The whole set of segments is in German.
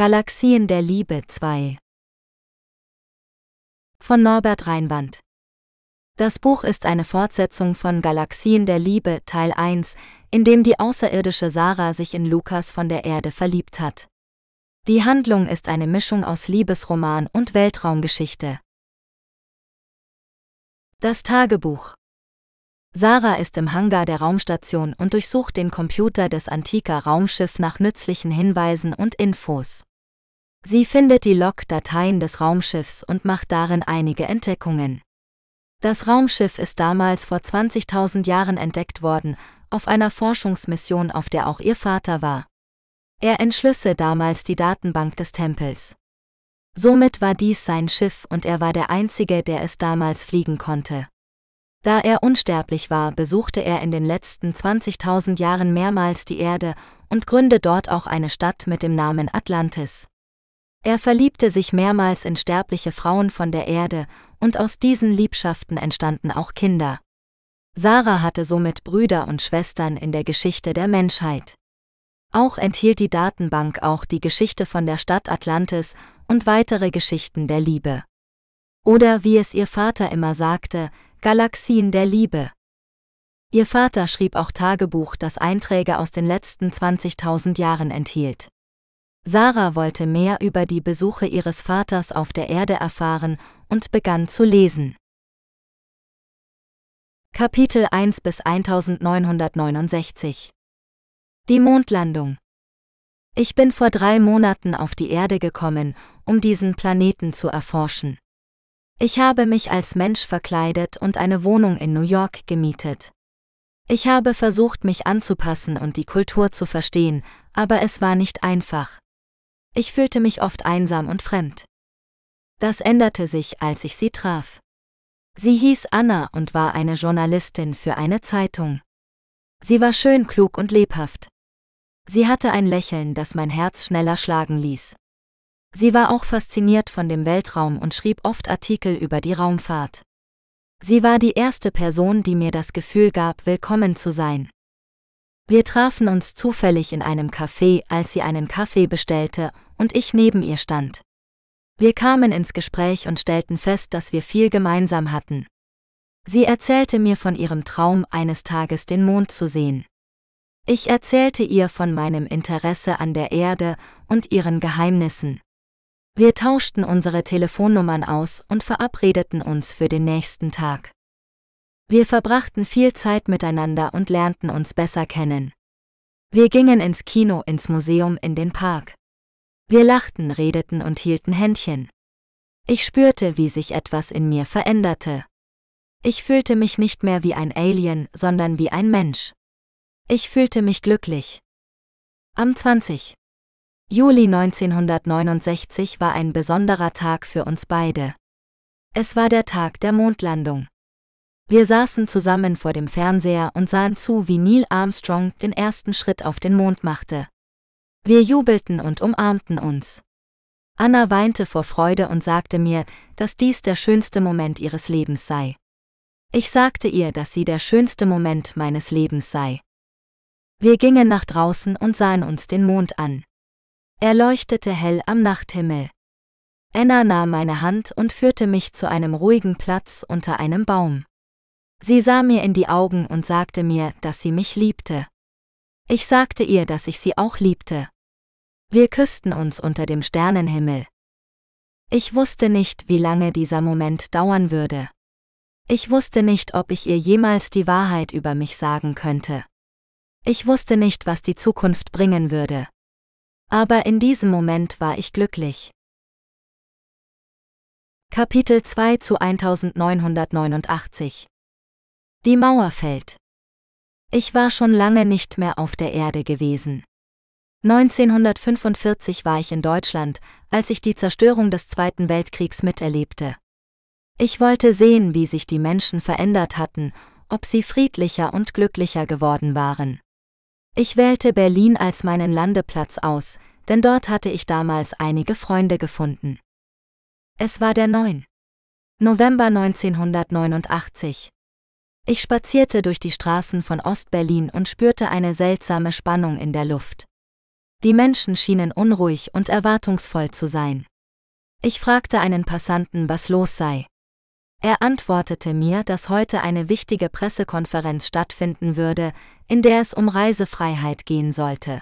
Galaxien der Liebe 2 von Norbert Reinwand Das Buch ist eine Fortsetzung von Galaxien der Liebe Teil 1, in dem die außerirdische Sarah sich in Lukas von der Erde verliebt hat. Die Handlung ist eine Mischung aus Liebesroman und Weltraumgeschichte. Das Tagebuch Sarah ist im Hangar der Raumstation und durchsucht den Computer des antiker Raumschiff nach nützlichen Hinweisen und Infos. Sie findet die Log-Dateien des Raumschiffs und macht darin einige Entdeckungen. Das Raumschiff ist damals vor 20.000 Jahren entdeckt worden, auf einer Forschungsmission, auf der auch ihr Vater war. Er entschlüsse damals die Datenbank des Tempels. Somit war dies sein Schiff und er war der Einzige, der es damals fliegen konnte. Da er unsterblich war, besuchte er in den letzten 20.000 Jahren mehrmals die Erde und gründete dort auch eine Stadt mit dem Namen Atlantis. Er verliebte sich mehrmals in sterbliche Frauen von der Erde, und aus diesen Liebschaften entstanden auch Kinder. Sarah hatte somit Brüder und Schwestern in der Geschichte der Menschheit. Auch enthielt die Datenbank auch die Geschichte von der Stadt Atlantis und weitere Geschichten der Liebe. Oder wie es ihr Vater immer sagte, Galaxien der Liebe. Ihr Vater schrieb auch Tagebuch, das Einträge aus den letzten 20.000 Jahren enthielt. Sarah wollte mehr über die Besuche ihres Vaters auf der Erde erfahren und begann zu lesen. Kapitel 1 bis 1969 Die Mondlandung Ich bin vor drei Monaten auf die Erde gekommen, um diesen Planeten zu erforschen. Ich habe mich als Mensch verkleidet und eine Wohnung in New York gemietet. Ich habe versucht, mich anzupassen und die Kultur zu verstehen, aber es war nicht einfach. Ich fühlte mich oft einsam und fremd. Das änderte sich, als ich sie traf. Sie hieß Anna und war eine Journalistin für eine Zeitung. Sie war schön, klug und lebhaft. Sie hatte ein Lächeln, das mein Herz schneller schlagen ließ. Sie war auch fasziniert von dem Weltraum und schrieb oft Artikel über die Raumfahrt. Sie war die erste Person, die mir das Gefühl gab, willkommen zu sein. Wir trafen uns zufällig in einem Café, als sie einen Kaffee bestellte und ich neben ihr stand. Wir kamen ins Gespräch und stellten fest, dass wir viel gemeinsam hatten. Sie erzählte mir von ihrem Traum, eines Tages den Mond zu sehen. Ich erzählte ihr von meinem Interesse an der Erde und ihren Geheimnissen. Wir tauschten unsere Telefonnummern aus und verabredeten uns für den nächsten Tag. Wir verbrachten viel Zeit miteinander und lernten uns besser kennen. Wir gingen ins Kino, ins Museum, in den Park. Wir lachten, redeten und hielten Händchen. Ich spürte, wie sich etwas in mir veränderte. Ich fühlte mich nicht mehr wie ein Alien, sondern wie ein Mensch. Ich fühlte mich glücklich. Am 20. Juli 1969 war ein besonderer Tag für uns beide. Es war der Tag der Mondlandung. Wir saßen zusammen vor dem Fernseher und sahen zu, wie Neil Armstrong den ersten Schritt auf den Mond machte. Wir jubelten und umarmten uns. Anna weinte vor Freude und sagte mir, dass dies der schönste Moment ihres Lebens sei. Ich sagte ihr, dass sie der schönste Moment meines Lebens sei. Wir gingen nach draußen und sahen uns den Mond an. Er leuchtete hell am Nachthimmel. Anna nahm meine Hand und führte mich zu einem ruhigen Platz unter einem Baum. Sie sah mir in die Augen und sagte mir, dass sie mich liebte. Ich sagte ihr, dass ich sie auch liebte. Wir küssten uns unter dem Sternenhimmel. Ich wusste nicht, wie lange dieser Moment dauern würde. Ich wusste nicht, ob ich ihr jemals die Wahrheit über mich sagen könnte. Ich wusste nicht, was die Zukunft bringen würde. Aber in diesem Moment war ich glücklich. Kapitel 2 zu 1989 Die Mauer fällt. Ich war schon lange nicht mehr auf der Erde gewesen. 1945 war ich in Deutschland, als ich die Zerstörung des Zweiten Weltkriegs miterlebte. Ich wollte sehen, wie sich die Menschen verändert hatten, ob sie friedlicher und glücklicher geworden waren. Ich wählte Berlin als meinen Landeplatz aus, denn dort hatte ich damals einige Freunde gefunden. Es war der 9. November 1989. Ich spazierte durch die Straßen von Ostberlin und spürte eine seltsame Spannung in der Luft. Die Menschen schienen unruhig und erwartungsvoll zu sein. Ich fragte einen Passanten, was los sei. Er antwortete mir, dass heute eine wichtige Pressekonferenz stattfinden würde, in der es um Reisefreiheit gehen sollte.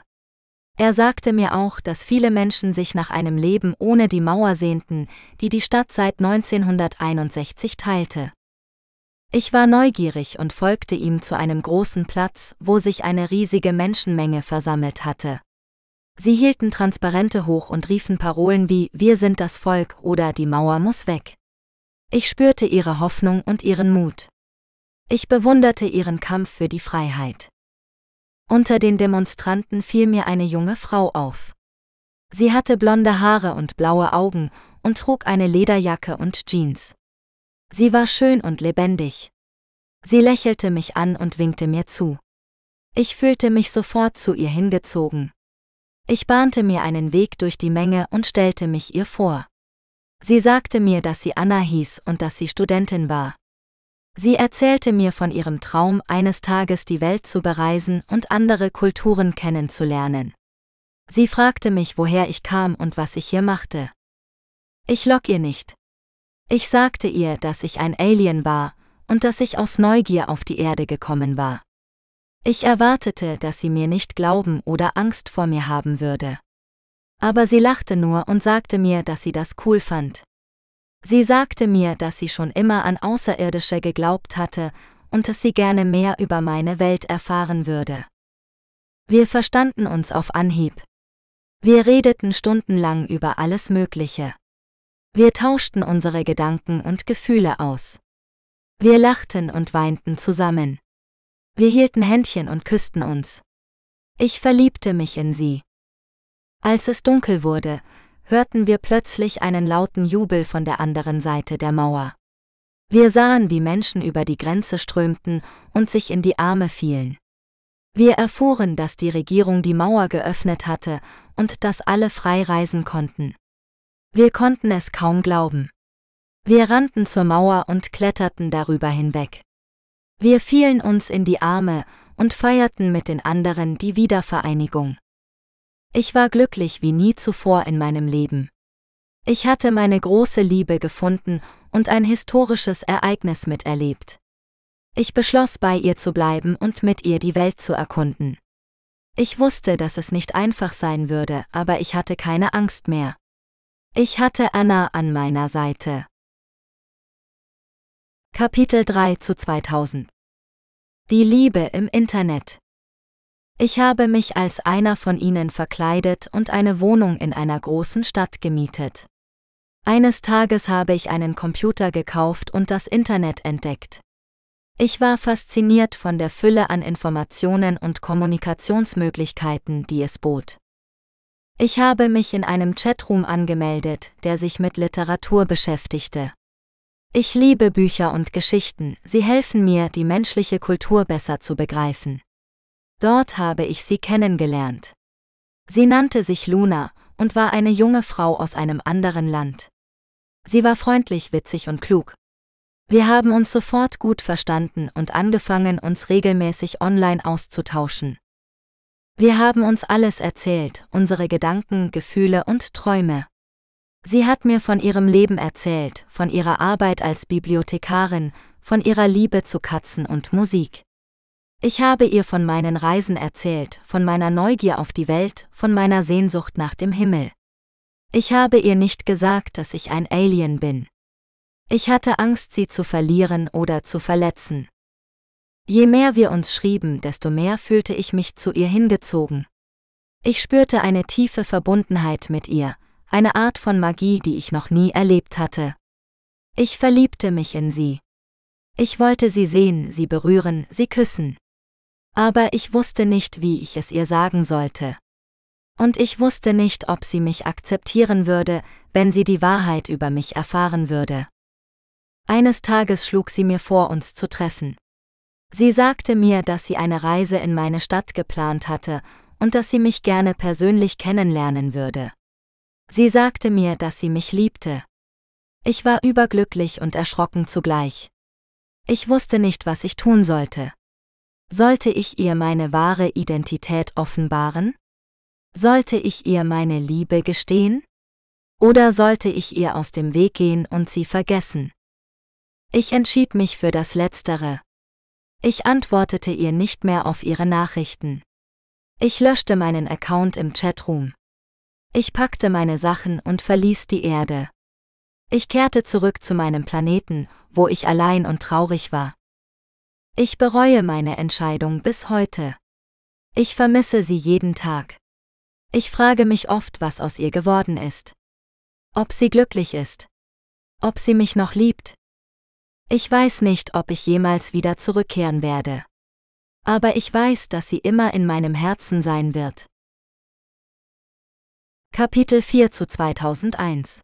Er sagte mir auch, dass viele Menschen sich nach einem Leben ohne die Mauer sehnten, die die Stadt seit 1961 teilte. Ich war neugierig und folgte ihm zu einem großen Platz, wo sich eine riesige Menschenmenge versammelt hatte. Sie hielten Transparente hoch und riefen Parolen wie Wir sind das Volk oder Die Mauer muss weg. Ich spürte ihre Hoffnung und ihren Mut. Ich bewunderte ihren Kampf für die Freiheit. Unter den Demonstranten fiel mir eine junge Frau auf. Sie hatte blonde Haare und blaue Augen und trug eine Lederjacke und Jeans. Sie war schön und lebendig. Sie lächelte mich an und winkte mir zu. Ich fühlte mich sofort zu ihr hingezogen. Ich bahnte mir einen Weg durch die Menge und stellte mich ihr vor. Sie sagte mir, dass sie Anna hieß und dass sie Studentin war. Sie erzählte mir von ihrem Traum, eines Tages die Welt zu bereisen und andere Kulturen kennenzulernen. Sie fragte mich, woher ich kam und was ich hier machte. Ich log ihr nicht. Ich sagte ihr, dass ich ein Alien war und dass ich aus Neugier auf die Erde gekommen war. Ich erwartete, dass sie mir nicht glauben oder Angst vor mir haben würde. Aber sie lachte nur und sagte mir, dass sie das cool fand. Sie sagte mir, dass sie schon immer an Außerirdische geglaubt hatte und dass sie gerne mehr über meine Welt erfahren würde. Wir verstanden uns auf Anhieb. Wir redeten stundenlang über alles Mögliche. Wir tauschten unsere Gedanken und Gefühle aus. Wir lachten und weinten zusammen. Wir hielten Händchen und küssten uns. Ich verliebte mich in sie. Als es dunkel wurde, hörten wir plötzlich einen lauten Jubel von der anderen Seite der Mauer. Wir sahen, wie Menschen über die Grenze strömten und sich in die Arme fielen. Wir erfuhren, dass die Regierung die Mauer geöffnet hatte und dass alle frei reisen konnten. Wir konnten es kaum glauben. Wir rannten zur Mauer und kletterten darüber hinweg. Wir fielen uns in die Arme und feierten mit den anderen die Wiedervereinigung. Ich war glücklich wie nie zuvor in meinem Leben. Ich hatte meine große Liebe gefunden und ein historisches Ereignis miterlebt. Ich beschloss bei ihr zu bleiben und mit ihr die Welt zu erkunden. Ich wusste, dass es nicht einfach sein würde, aber ich hatte keine Angst mehr. Ich hatte Anna an meiner Seite. Kapitel 3 zu 2000 Die Liebe im Internet ich habe mich als einer von ihnen verkleidet und eine Wohnung in einer großen Stadt gemietet. Eines Tages habe ich einen Computer gekauft und das Internet entdeckt. Ich war fasziniert von der Fülle an Informationen und Kommunikationsmöglichkeiten, die es bot. Ich habe mich in einem Chatroom angemeldet, der sich mit Literatur beschäftigte. Ich liebe Bücher und Geschichten, sie helfen mir, die menschliche Kultur besser zu begreifen. Dort habe ich sie kennengelernt. Sie nannte sich Luna und war eine junge Frau aus einem anderen Land. Sie war freundlich, witzig und klug. Wir haben uns sofort gut verstanden und angefangen, uns regelmäßig online auszutauschen. Wir haben uns alles erzählt, unsere Gedanken, Gefühle und Träume. Sie hat mir von ihrem Leben erzählt, von ihrer Arbeit als Bibliothekarin, von ihrer Liebe zu Katzen und Musik. Ich habe ihr von meinen Reisen erzählt, von meiner Neugier auf die Welt, von meiner Sehnsucht nach dem Himmel. Ich habe ihr nicht gesagt, dass ich ein Alien bin. Ich hatte Angst, sie zu verlieren oder zu verletzen. Je mehr wir uns schrieben, desto mehr fühlte ich mich zu ihr hingezogen. Ich spürte eine tiefe Verbundenheit mit ihr, eine Art von Magie, die ich noch nie erlebt hatte. Ich verliebte mich in sie. Ich wollte sie sehen, sie berühren, sie küssen aber ich wusste nicht, wie ich es ihr sagen sollte. Und ich wusste nicht, ob sie mich akzeptieren würde, wenn sie die Wahrheit über mich erfahren würde. Eines Tages schlug sie mir vor, uns zu treffen. Sie sagte mir, dass sie eine Reise in meine Stadt geplant hatte und dass sie mich gerne persönlich kennenlernen würde. Sie sagte mir, dass sie mich liebte. Ich war überglücklich und erschrocken zugleich. Ich wusste nicht, was ich tun sollte. Sollte ich ihr meine wahre Identität offenbaren? Sollte ich ihr meine Liebe gestehen? Oder sollte ich ihr aus dem Weg gehen und sie vergessen? Ich entschied mich für das Letztere. Ich antwortete ihr nicht mehr auf ihre Nachrichten. Ich löschte meinen Account im Chatroom. Ich packte meine Sachen und verließ die Erde. Ich kehrte zurück zu meinem Planeten, wo ich allein und traurig war. Ich bereue meine Entscheidung bis heute. Ich vermisse sie jeden Tag. Ich frage mich oft, was aus ihr geworden ist. Ob sie glücklich ist. Ob sie mich noch liebt. Ich weiß nicht, ob ich jemals wieder zurückkehren werde. Aber ich weiß, dass sie immer in meinem Herzen sein wird. Kapitel 4 zu 2001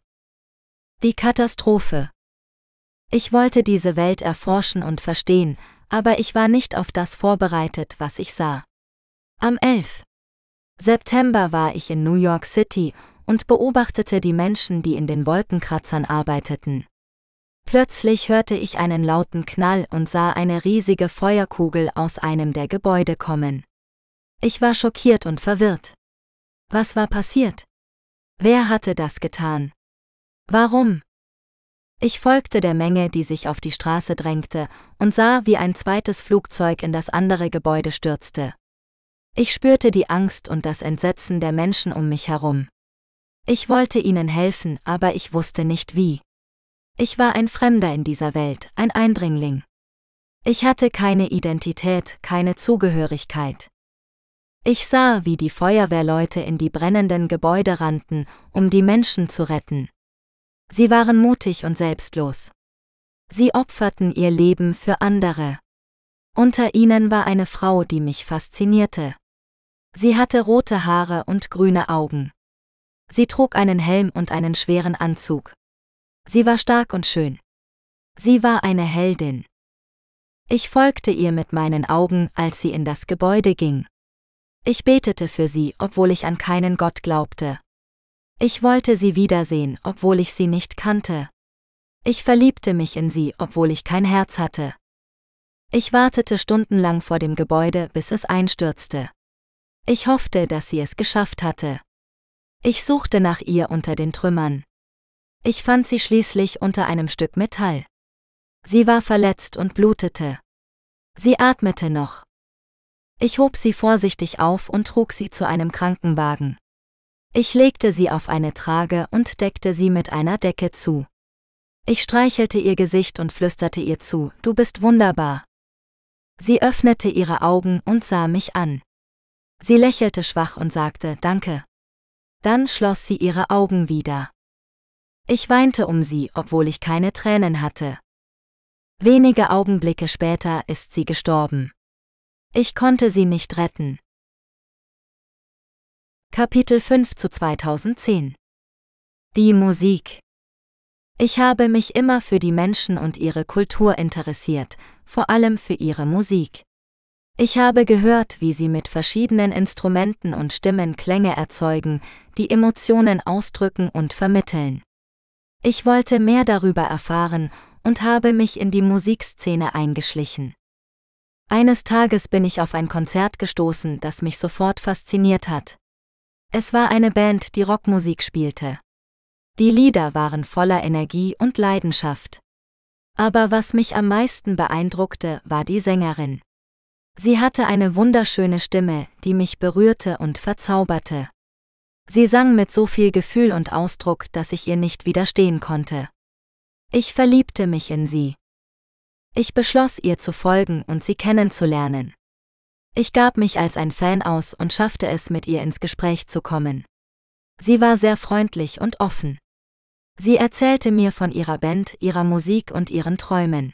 Die Katastrophe Ich wollte diese Welt erforschen und verstehen, aber ich war nicht auf das vorbereitet, was ich sah. Am 11. September war ich in New York City und beobachtete die Menschen, die in den Wolkenkratzern arbeiteten. Plötzlich hörte ich einen lauten Knall und sah eine riesige Feuerkugel aus einem der Gebäude kommen. Ich war schockiert und verwirrt. Was war passiert? Wer hatte das getan? Warum? Ich folgte der Menge, die sich auf die Straße drängte, und sah, wie ein zweites Flugzeug in das andere Gebäude stürzte. Ich spürte die Angst und das Entsetzen der Menschen um mich herum. Ich wollte ihnen helfen, aber ich wusste nicht wie. Ich war ein Fremder in dieser Welt, ein Eindringling. Ich hatte keine Identität, keine Zugehörigkeit. Ich sah, wie die Feuerwehrleute in die brennenden Gebäude rannten, um die Menschen zu retten. Sie waren mutig und selbstlos. Sie opferten ihr Leben für andere. Unter ihnen war eine Frau, die mich faszinierte. Sie hatte rote Haare und grüne Augen. Sie trug einen Helm und einen schweren Anzug. Sie war stark und schön. Sie war eine Heldin. Ich folgte ihr mit meinen Augen, als sie in das Gebäude ging. Ich betete für sie, obwohl ich an keinen Gott glaubte. Ich wollte sie wiedersehen, obwohl ich sie nicht kannte. Ich verliebte mich in sie, obwohl ich kein Herz hatte. Ich wartete stundenlang vor dem Gebäude, bis es einstürzte. Ich hoffte, dass sie es geschafft hatte. Ich suchte nach ihr unter den Trümmern. Ich fand sie schließlich unter einem Stück Metall. Sie war verletzt und blutete. Sie atmete noch. Ich hob sie vorsichtig auf und trug sie zu einem Krankenwagen. Ich legte sie auf eine Trage und deckte sie mit einer Decke zu. Ich streichelte ihr Gesicht und flüsterte ihr zu, du bist wunderbar. Sie öffnete ihre Augen und sah mich an. Sie lächelte schwach und sagte Danke. Dann schloss sie ihre Augen wieder. Ich weinte um sie, obwohl ich keine Tränen hatte. Wenige Augenblicke später ist sie gestorben. Ich konnte sie nicht retten. Kapitel 5 zu 2010 Die Musik Ich habe mich immer für die Menschen und ihre Kultur interessiert, vor allem für ihre Musik. Ich habe gehört, wie sie mit verschiedenen Instrumenten und Stimmen Klänge erzeugen, die Emotionen ausdrücken und vermitteln. Ich wollte mehr darüber erfahren und habe mich in die Musikszene eingeschlichen. Eines Tages bin ich auf ein Konzert gestoßen, das mich sofort fasziniert hat. Es war eine Band, die Rockmusik spielte. Die Lieder waren voller Energie und Leidenschaft. Aber was mich am meisten beeindruckte, war die Sängerin. Sie hatte eine wunderschöne Stimme, die mich berührte und verzauberte. Sie sang mit so viel Gefühl und Ausdruck, dass ich ihr nicht widerstehen konnte. Ich verliebte mich in sie. Ich beschloss ihr zu folgen und sie kennenzulernen. Ich gab mich als ein Fan aus und schaffte es, mit ihr ins Gespräch zu kommen. Sie war sehr freundlich und offen. Sie erzählte mir von ihrer Band, ihrer Musik und ihren Träumen.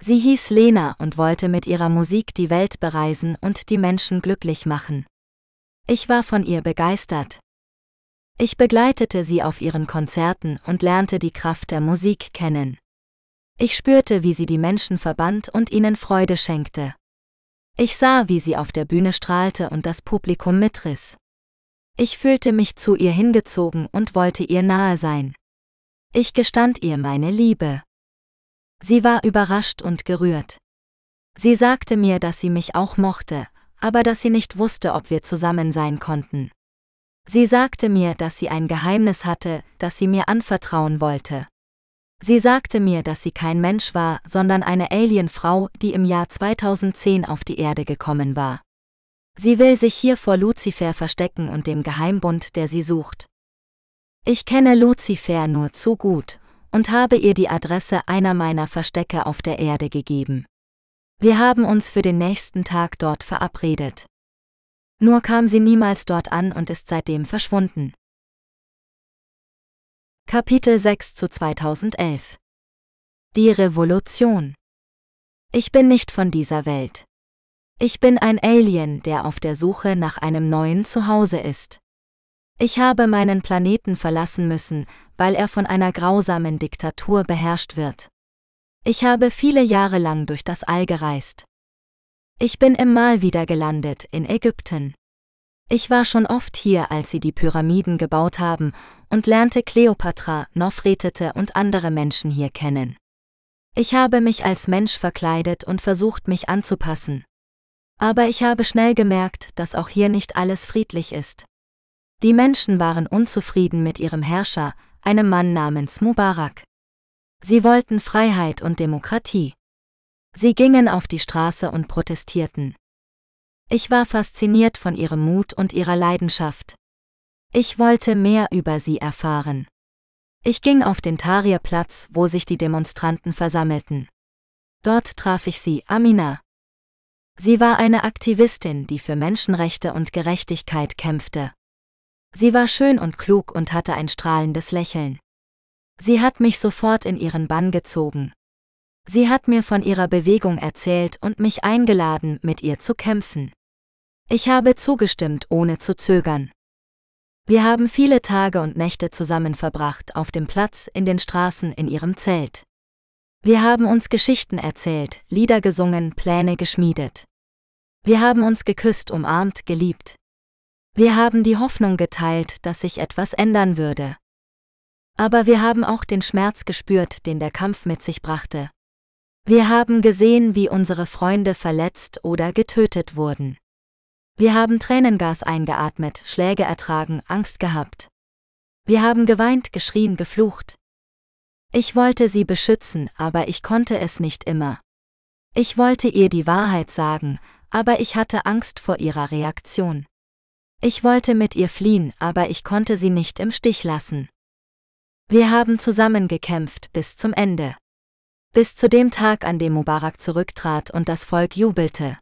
Sie hieß Lena und wollte mit ihrer Musik die Welt bereisen und die Menschen glücklich machen. Ich war von ihr begeistert. Ich begleitete sie auf ihren Konzerten und lernte die Kraft der Musik kennen. Ich spürte, wie sie die Menschen verband und ihnen Freude schenkte. Ich sah, wie sie auf der Bühne strahlte und das Publikum mitriss. Ich fühlte mich zu ihr hingezogen und wollte ihr nahe sein. Ich gestand ihr meine Liebe. Sie war überrascht und gerührt. Sie sagte mir, dass sie mich auch mochte, aber dass sie nicht wusste, ob wir zusammen sein konnten. Sie sagte mir, dass sie ein Geheimnis hatte, das sie mir anvertrauen wollte. Sie sagte mir, dass sie kein Mensch war, sondern eine Alienfrau, die im Jahr 2010 auf die Erde gekommen war. Sie will sich hier vor Luzifer verstecken und dem Geheimbund, der sie sucht. Ich kenne Luzifer nur zu gut und habe ihr die Adresse einer meiner Verstecke auf der Erde gegeben. Wir haben uns für den nächsten Tag dort verabredet. Nur kam sie niemals dort an und ist seitdem verschwunden. Kapitel 6 zu 2011 Die Revolution Ich bin nicht von dieser Welt. Ich bin ein Alien, der auf der Suche nach einem neuen Zuhause ist. Ich habe meinen Planeten verlassen müssen, weil er von einer grausamen Diktatur beherrscht wird. Ich habe viele Jahre lang durch das All gereist. Ich bin im Mal wieder gelandet in Ägypten. Ich war schon oft hier, als sie die Pyramiden gebaut haben, und lernte Kleopatra, Nofretete und andere Menschen hier kennen. Ich habe mich als Mensch verkleidet und versucht, mich anzupassen. Aber ich habe schnell gemerkt, dass auch hier nicht alles friedlich ist. Die Menschen waren unzufrieden mit ihrem Herrscher, einem Mann namens Mubarak. Sie wollten Freiheit und Demokratie. Sie gingen auf die Straße und protestierten. Ich war fasziniert von ihrem Mut und ihrer Leidenschaft. Ich wollte mehr über sie erfahren. Ich ging auf den Tahrirplatz, wo sich die Demonstranten versammelten. Dort traf ich sie, Amina. Sie war eine Aktivistin, die für Menschenrechte und Gerechtigkeit kämpfte. Sie war schön und klug und hatte ein strahlendes Lächeln. Sie hat mich sofort in ihren Bann gezogen. Sie hat mir von ihrer Bewegung erzählt und mich eingeladen, mit ihr zu kämpfen. Ich habe zugestimmt, ohne zu zögern. Wir haben viele Tage und Nächte zusammen verbracht, auf dem Platz, in den Straßen, in ihrem Zelt. Wir haben uns Geschichten erzählt, Lieder gesungen, Pläne geschmiedet. Wir haben uns geküsst, umarmt, geliebt. Wir haben die Hoffnung geteilt, dass sich etwas ändern würde. Aber wir haben auch den Schmerz gespürt, den der Kampf mit sich brachte. Wir haben gesehen, wie unsere Freunde verletzt oder getötet wurden. Wir haben Tränengas eingeatmet, Schläge ertragen, Angst gehabt. Wir haben geweint, geschrien, geflucht. Ich wollte sie beschützen, aber ich konnte es nicht immer. Ich wollte ihr die Wahrheit sagen, aber ich hatte Angst vor ihrer Reaktion. Ich wollte mit ihr fliehen, aber ich konnte sie nicht im Stich lassen. Wir haben zusammen gekämpft bis zum Ende. Bis zu dem Tag, an dem Mubarak zurücktrat und das Volk jubelte.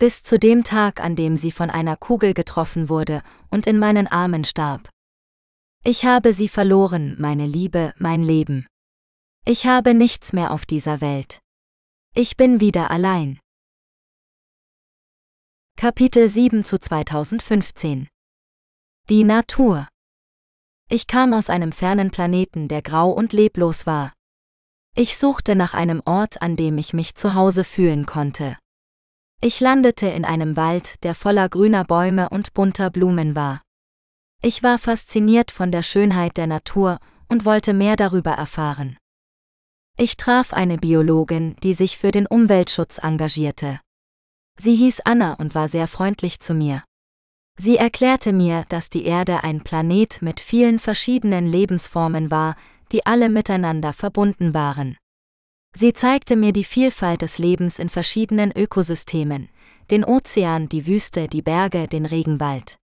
Bis zu dem Tag, an dem sie von einer Kugel getroffen wurde und in meinen Armen starb. Ich habe sie verloren, meine Liebe, mein Leben. Ich habe nichts mehr auf dieser Welt. Ich bin wieder allein. Kapitel 7 zu 2015 Die Natur Ich kam aus einem fernen Planeten, der grau und leblos war. Ich suchte nach einem Ort, an dem ich mich zu Hause fühlen konnte. Ich landete in einem Wald, der voller grüner Bäume und bunter Blumen war. Ich war fasziniert von der Schönheit der Natur und wollte mehr darüber erfahren. Ich traf eine Biologin, die sich für den Umweltschutz engagierte. Sie hieß Anna und war sehr freundlich zu mir. Sie erklärte mir, dass die Erde ein Planet mit vielen verschiedenen Lebensformen war, die alle miteinander verbunden waren. Sie zeigte mir die Vielfalt des Lebens in verschiedenen Ökosystemen, den Ozean, die Wüste, die Berge, den Regenwald.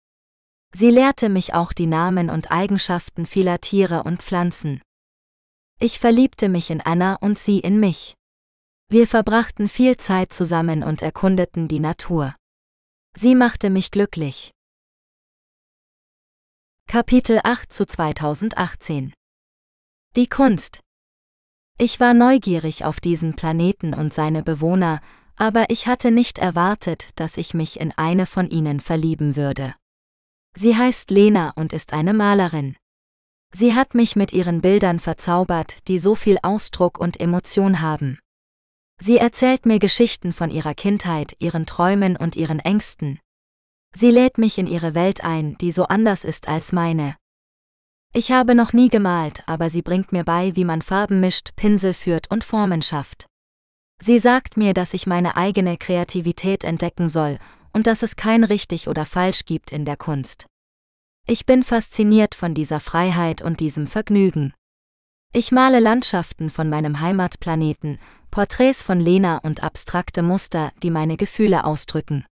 Sie lehrte mich auch die Namen und Eigenschaften vieler Tiere und Pflanzen. Ich verliebte mich in Anna und sie in mich. Wir verbrachten viel Zeit zusammen und erkundeten die Natur. Sie machte mich glücklich. Kapitel 8 zu 2018 Die Kunst. Ich war neugierig auf diesen Planeten und seine Bewohner, aber ich hatte nicht erwartet, dass ich mich in eine von ihnen verlieben würde. Sie heißt Lena und ist eine Malerin. Sie hat mich mit ihren Bildern verzaubert, die so viel Ausdruck und Emotion haben. Sie erzählt mir Geschichten von ihrer Kindheit, ihren Träumen und ihren Ängsten. Sie lädt mich in ihre Welt ein, die so anders ist als meine. Ich habe noch nie gemalt, aber sie bringt mir bei, wie man Farben mischt, Pinsel führt und Formen schafft. Sie sagt mir, dass ich meine eigene Kreativität entdecken soll und dass es kein richtig oder falsch gibt in der Kunst. Ich bin fasziniert von dieser Freiheit und diesem Vergnügen. Ich male Landschaften von meinem Heimatplaneten, Porträts von Lena und abstrakte Muster, die meine Gefühle ausdrücken.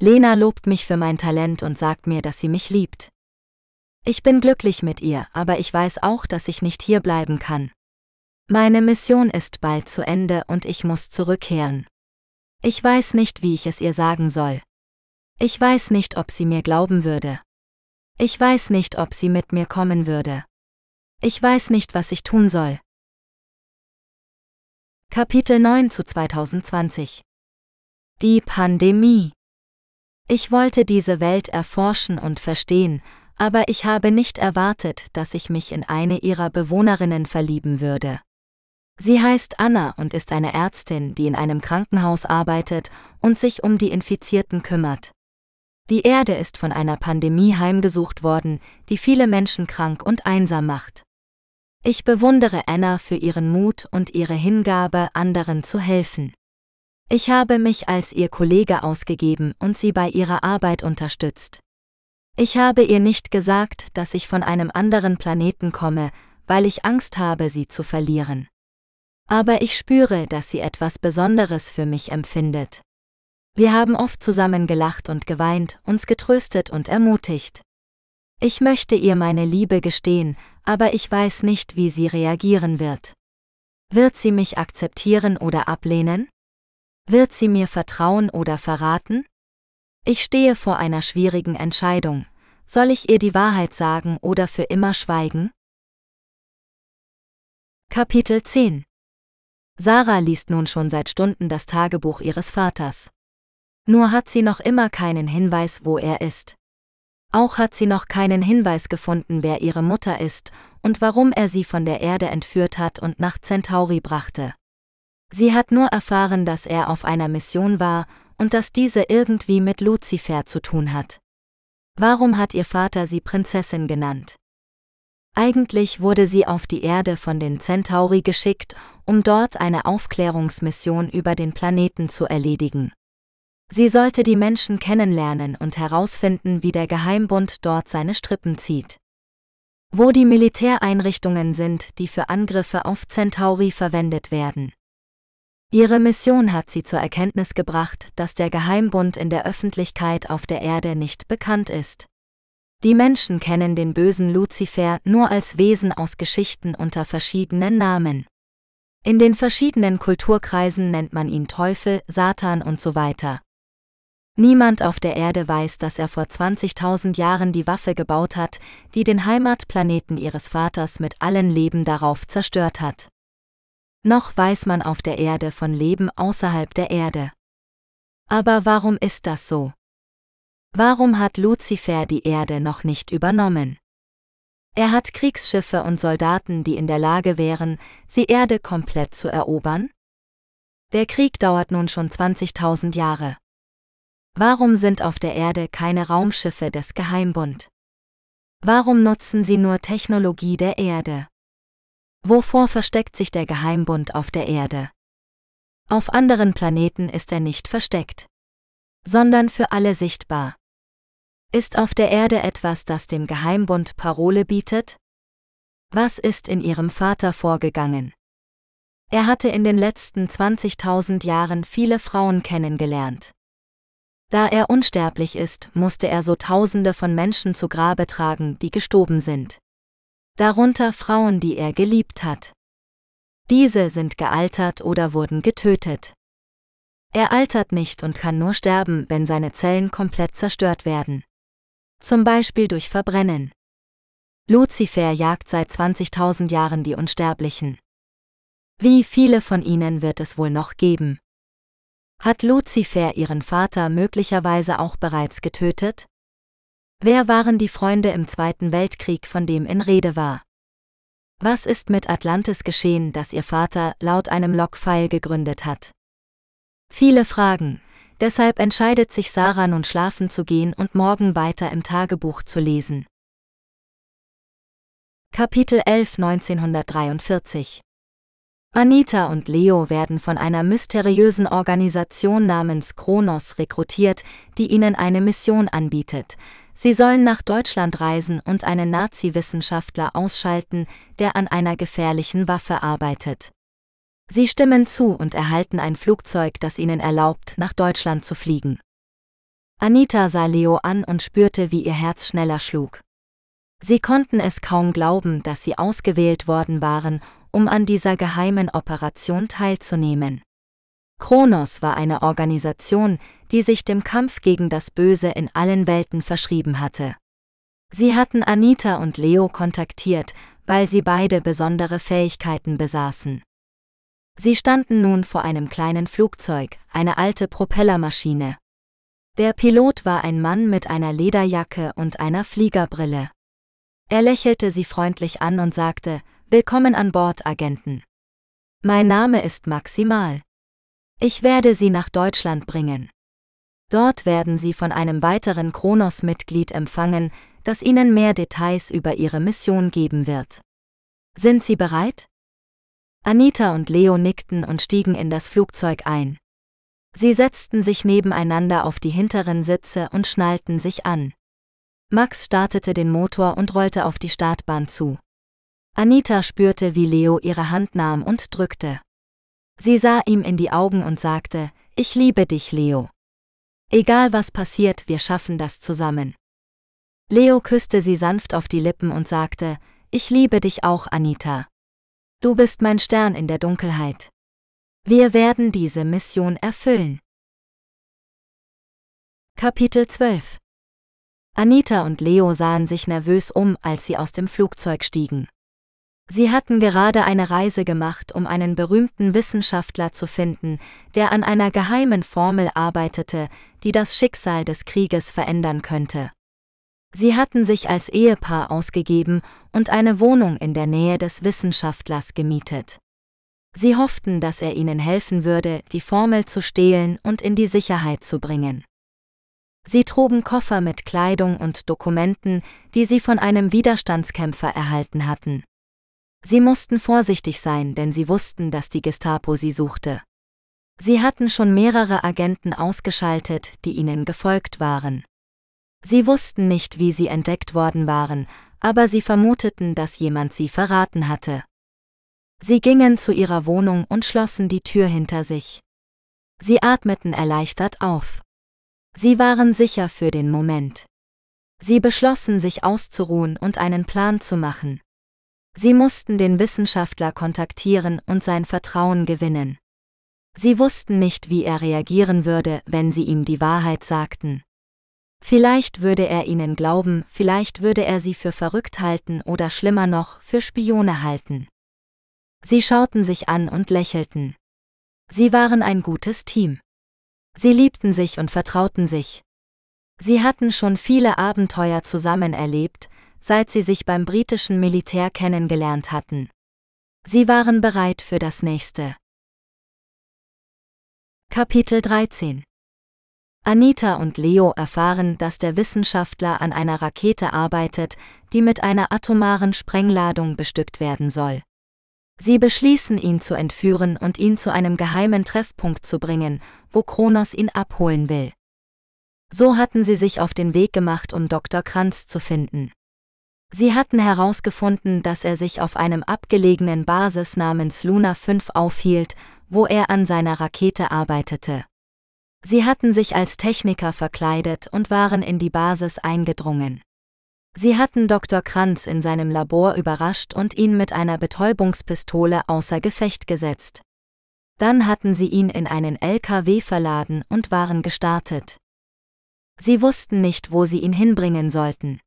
Lena lobt mich für mein Talent und sagt mir, dass sie mich liebt. Ich bin glücklich mit ihr, aber ich weiß auch, dass ich nicht hier bleiben kann. Meine Mission ist bald zu Ende und ich muss zurückkehren. Ich weiß nicht, wie ich es ihr sagen soll. Ich weiß nicht, ob sie mir glauben würde. Ich weiß nicht, ob sie mit mir kommen würde. Ich weiß nicht, was ich tun soll. Kapitel 9 zu 2020 Die Pandemie Ich wollte diese Welt erforschen und verstehen, aber ich habe nicht erwartet, dass ich mich in eine ihrer Bewohnerinnen verlieben würde. Sie heißt Anna und ist eine Ärztin, die in einem Krankenhaus arbeitet und sich um die Infizierten kümmert. Die Erde ist von einer Pandemie heimgesucht worden, die viele Menschen krank und einsam macht. Ich bewundere Anna für ihren Mut und ihre Hingabe, anderen zu helfen. Ich habe mich als ihr Kollege ausgegeben und sie bei ihrer Arbeit unterstützt. Ich habe ihr nicht gesagt, dass ich von einem anderen Planeten komme, weil ich Angst habe, sie zu verlieren. Aber ich spüre, dass sie etwas Besonderes für mich empfindet. Wir haben oft zusammen gelacht und geweint, uns getröstet und ermutigt. Ich möchte ihr meine Liebe gestehen, aber ich weiß nicht, wie sie reagieren wird. Wird sie mich akzeptieren oder ablehnen? Wird sie mir vertrauen oder verraten? Ich stehe vor einer schwierigen Entscheidung. Soll ich ihr die Wahrheit sagen oder für immer schweigen? Kapitel 10 Sarah liest nun schon seit Stunden das Tagebuch ihres Vaters. Nur hat sie noch immer keinen Hinweis, wo er ist. Auch hat sie noch keinen Hinweis gefunden, wer ihre Mutter ist und warum er sie von der Erde entführt hat und nach Centauri brachte. Sie hat nur erfahren, dass er auf einer Mission war und dass diese irgendwie mit Luzifer zu tun hat. Warum hat ihr Vater sie Prinzessin genannt? Eigentlich wurde sie auf die Erde von den Centauri geschickt, um dort eine Aufklärungsmission über den Planeten zu erledigen. Sie sollte die Menschen kennenlernen und herausfinden, wie der Geheimbund dort seine Strippen zieht. Wo die Militäreinrichtungen sind, die für Angriffe auf Centauri verwendet werden. Ihre Mission hat sie zur Erkenntnis gebracht, dass der Geheimbund in der Öffentlichkeit auf der Erde nicht bekannt ist. Die Menschen kennen den bösen Luzifer nur als Wesen aus Geschichten unter verschiedenen Namen. In den verschiedenen Kulturkreisen nennt man ihn Teufel, Satan und so weiter. Niemand auf der Erde weiß, dass er vor 20.000 Jahren die Waffe gebaut hat, die den Heimatplaneten ihres Vaters mit allen Leben darauf zerstört hat. Noch weiß man auf der Erde von Leben außerhalb der Erde. Aber warum ist das so? Warum hat Luzifer die Erde noch nicht übernommen? Er hat Kriegsschiffe und Soldaten, die in der Lage wären, sie Erde komplett zu erobern? Der Krieg dauert nun schon 20.000 Jahre. Warum sind auf der Erde keine Raumschiffe des Geheimbund? Warum nutzen sie nur Technologie der Erde? Wovor versteckt sich der Geheimbund auf der Erde? Auf anderen Planeten ist er nicht versteckt, sondern für alle sichtbar. Ist auf der Erde etwas, das dem Geheimbund Parole bietet? Was ist in ihrem Vater vorgegangen? Er hatte in den letzten 20.000 Jahren viele Frauen kennengelernt. Da er unsterblich ist, musste er so Tausende von Menschen zu Grabe tragen, die gestorben sind darunter Frauen, die er geliebt hat. Diese sind gealtert oder wurden getötet. Er altert nicht und kann nur sterben, wenn seine Zellen komplett zerstört werden. Zum Beispiel durch Verbrennen. Luzifer jagt seit 20.000 Jahren die Unsterblichen. Wie viele von ihnen wird es wohl noch geben? Hat Luzifer ihren Vater möglicherweise auch bereits getötet? Wer waren die Freunde im Zweiten Weltkrieg, von dem in Rede war? Was ist mit Atlantis geschehen, das ihr Vater laut einem Logfile gegründet hat? Viele Fragen, deshalb entscheidet sich Sarah nun schlafen zu gehen und morgen weiter im Tagebuch zu lesen. Kapitel 11 1943 Anita und Leo werden von einer mysteriösen Organisation namens Kronos rekrutiert, die ihnen eine Mission anbietet, Sie sollen nach Deutschland reisen und einen Nazi-Wissenschaftler ausschalten, der an einer gefährlichen Waffe arbeitet. Sie stimmen zu und erhalten ein Flugzeug, das ihnen erlaubt, nach Deutschland zu fliegen. Anita sah Leo an und spürte, wie ihr Herz schneller schlug. Sie konnten es kaum glauben, dass sie ausgewählt worden waren, um an dieser geheimen Operation teilzunehmen. Kronos war eine Organisation, die sich dem Kampf gegen das Böse in allen Welten verschrieben hatte. Sie hatten Anita und Leo kontaktiert, weil sie beide besondere Fähigkeiten besaßen. Sie standen nun vor einem kleinen Flugzeug, eine alte Propellermaschine. Der Pilot war ein Mann mit einer Lederjacke und einer Fliegerbrille. Er lächelte sie freundlich an und sagte, Willkommen an Bord, Agenten. Mein Name ist Maximal. Ich werde Sie nach Deutschland bringen. Dort werden Sie von einem weiteren Kronos-Mitglied empfangen, das Ihnen mehr Details über Ihre Mission geben wird. Sind Sie bereit? Anita und Leo nickten und stiegen in das Flugzeug ein. Sie setzten sich nebeneinander auf die hinteren Sitze und schnallten sich an. Max startete den Motor und rollte auf die Startbahn zu. Anita spürte, wie Leo ihre Hand nahm und drückte. Sie sah ihm in die Augen und sagte, Ich liebe dich, Leo. Egal was passiert, wir schaffen das zusammen. Leo küsste sie sanft auf die Lippen und sagte, Ich liebe dich auch, Anita. Du bist mein Stern in der Dunkelheit. Wir werden diese Mission erfüllen. Kapitel 12 Anita und Leo sahen sich nervös um, als sie aus dem Flugzeug stiegen. Sie hatten gerade eine Reise gemacht, um einen berühmten Wissenschaftler zu finden, der an einer geheimen Formel arbeitete, die das Schicksal des Krieges verändern könnte. Sie hatten sich als Ehepaar ausgegeben und eine Wohnung in der Nähe des Wissenschaftlers gemietet. Sie hofften, dass er ihnen helfen würde, die Formel zu stehlen und in die Sicherheit zu bringen. Sie trugen Koffer mit Kleidung und Dokumenten, die sie von einem Widerstandskämpfer erhalten hatten. Sie mussten vorsichtig sein, denn sie wussten, dass die Gestapo sie suchte. Sie hatten schon mehrere Agenten ausgeschaltet, die ihnen gefolgt waren. Sie wussten nicht, wie sie entdeckt worden waren, aber sie vermuteten, dass jemand sie verraten hatte. Sie gingen zu ihrer Wohnung und schlossen die Tür hinter sich. Sie atmeten erleichtert auf. Sie waren sicher für den Moment. Sie beschlossen, sich auszuruhen und einen Plan zu machen. Sie mussten den Wissenschaftler kontaktieren und sein Vertrauen gewinnen. Sie wussten nicht, wie er reagieren würde, wenn sie ihm die Wahrheit sagten. Vielleicht würde er ihnen glauben, vielleicht würde er sie für verrückt halten oder schlimmer noch, für Spione halten. Sie schauten sich an und lächelten. Sie waren ein gutes Team. Sie liebten sich und vertrauten sich. Sie hatten schon viele Abenteuer zusammen erlebt, seit sie sich beim britischen Militär kennengelernt hatten. Sie waren bereit für das nächste. Kapitel 13 Anita und Leo erfahren, dass der Wissenschaftler an einer Rakete arbeitet, die mit einer atomaren Sprengladung bestückt werden soll. Sie beschließen, ihn zu entführen und ihn zu einem geheimen Treffpunkt zu bringen, wo Kronos ihn abholen will. So hatten sie sich auf den Weg gemacht, um Dr. Kranz zu finden. Sie hatten herausgefunden, dass er sich auf einem abgelegenen Basis namens Luna 5 aufhielt, wo er an seiner Rakete arbeitete. Sie hatten sich als Techniker verkleidet und waren in die Basis eingedrungen. Sie hatten Dr. Kranz in seinem Labor überrascht und ihn mit einer Betäubungspistole außer Gefecht gesetzt. Dann hatten sie ihn in einen LKW verladen und waren gestartet. Sie wussten nicht, wo sie ihn hinbringen sollten.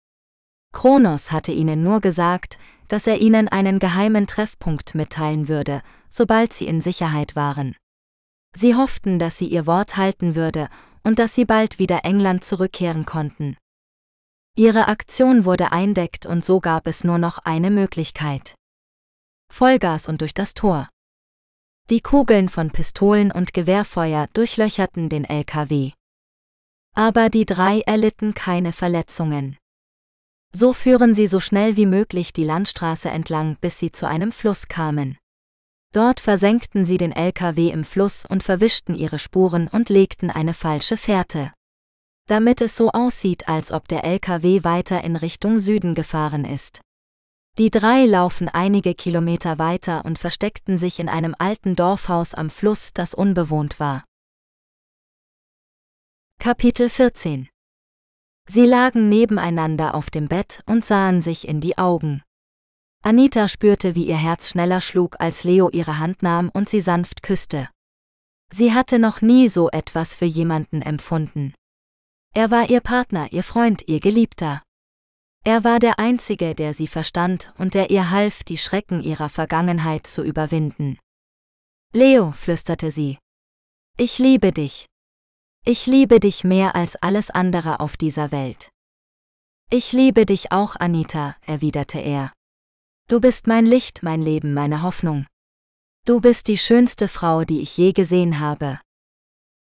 Kronos hatte ihnen nur gesagt, dass er ihnen einen geheimen Treffpunkt mitteilen würde, sobald sie in Sicherheit waren. Sie hofften, dass sie ihr Wort halten würde und dass sie bald wieder England zurückkehren konnten. Ihre Aktion wurde eindeckt und so gab es nur noch eine Möglichkeit. Vollgas und durch das Tor. Die Kugeln von Pistolen und Gewehrfeuer durchlöcherten den LKW. Aber die drei erlitten keine Verletzungen. So führen sie so schnell wie möglich die Landstraße entlang, bis sie zu einem Fluss kamen. Dort versenkten sie den LKW im Fluss und verwischten ihre Spuren und legten eine falsche Fährte. damit es so aussieht, als ob der LKW weiter in Richtung Süden gefahren ist. Die drei laufen einige Kilometer weiter und versteckten sich in einem alten Dorfhaus am Fluss, das unbewohnt war. Kapitel 14 Sie lagen nebeneinander auf dem Bett und sahen sich in die Augen. Anita spürte, wie ihr Herz schneller schlug, als Leo ihre Hand nahm und sie sanft küsste. Sie hatte noch nie so etwas für jemanden empfunden. Er war ihr Partner, ihr Freund, ihr Geliebter. Er war der Einzige, der sie verstand und der ihr half, die Schrecken ihrer Vergangenheit zu überwinden. Leo, flüsterte sie. Ich liebe dich. Ich liebe dich mehr als alles andere auf dieser Welt. Ich liebe dich auch, Anita, erwiderte er. Du bist mein Licht, mein Leben, meine Hoffnung. Du bist die schönste Frau, die ich je gesehen habe.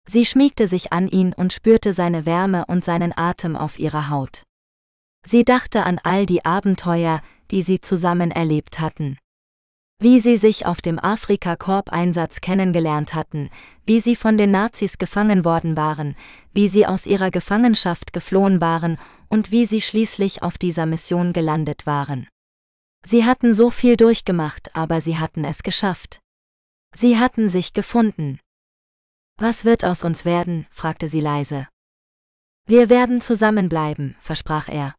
Sie schmiegte sich an ihn und spürte seine Wärme und seinen Atem auf ihrer Haut. Sie dachte an all die Abenteuer, die sie zusammen erlebt hatten wie sie sich auf dem Afrika-Korb-Einsatz kennengelernt hatten, wie sie von den Nazis gefangen worden waren, wie sie aus ihrer Gefangenschaft geflohen waren und wie sie schließlich auf dieser Mission gelandet waren. Sie hatten so viel durchgemacht, aber sie hatten es geschafft. Sie hatten sich gefunden. Was wird aus uns werden? fragte sie leise. Wir werden zusammenbleiben, versprach er.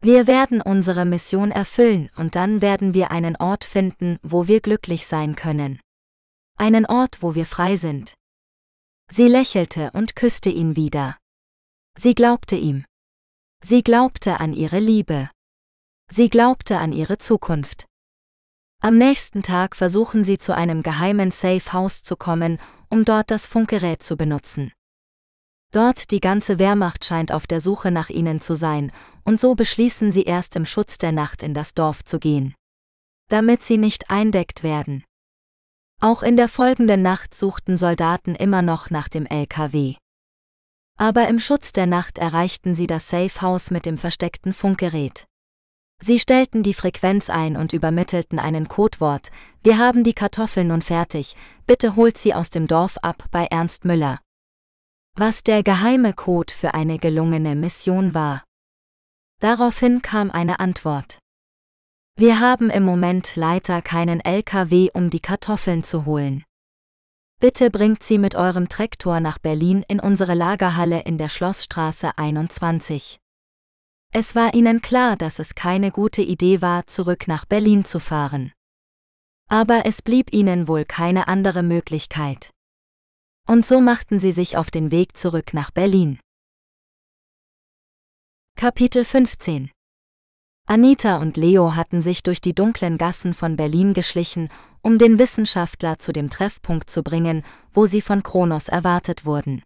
Wir werden unsere Mission erfüllen und dann werden wir einen Ort finden, wo wir glücklich sein können. Einen Ort, wo wir frei sind. Sie lächelte und küsste ihn wieder. Sie glaubte ihm. Sie glaubte an ihre Liebe. Sie glaubte an ihre Zukunft. Am nächsten Tag versuchen sie zu einem geheimen Safe House zu kommen, um dort das Funkgerät zu benutzen. Dort die ganze Wehrmacht scheint auf der Suche nach ihnen zu sein, und so beschließen sie erst im Schutz der Nacht in das Dorf zu gehen. Damit sie nicht eindeckt werden. Auch in der folgenden Nacht suchten Soldaten immer noch nach dem LKW. Aber im Schutz der Nacht erreichten sie das Safe House mit dem versteckten Funkgerät. Sie stellten die Frequenz ein und übermittelten einen Codewort, wir haben die Kartoffeln nun fertig, bitte holt sie aus dem Dorf ab bei Ernst Müller was der geheime Code für eine gelungene Mission war. Daraufhin kam eine Antwort. Wir haben im Moment leider keinen LKW, um die Kartoffeln zu holen. Bitte bringt sie mit eurem Traktor nach Berlin in unsere Lagerhalle in der Schlossstraße 21. Es war ihnen klar, dass es keine gute Idee war, zurück nach Berlin zu fahren. Aber es blieb ihnen wohl keine andere Möglichkeit. Und so machten sie sich auf den Weg zurück nach Berlin. Kapitel 15 Anita und Leo hatten sich durch die dunklen Gassen von Berlin geschlichen, um den Wissenschaftler zu dem Treffpunkt zu bringen, wo sie von Kronos erwartet wurden.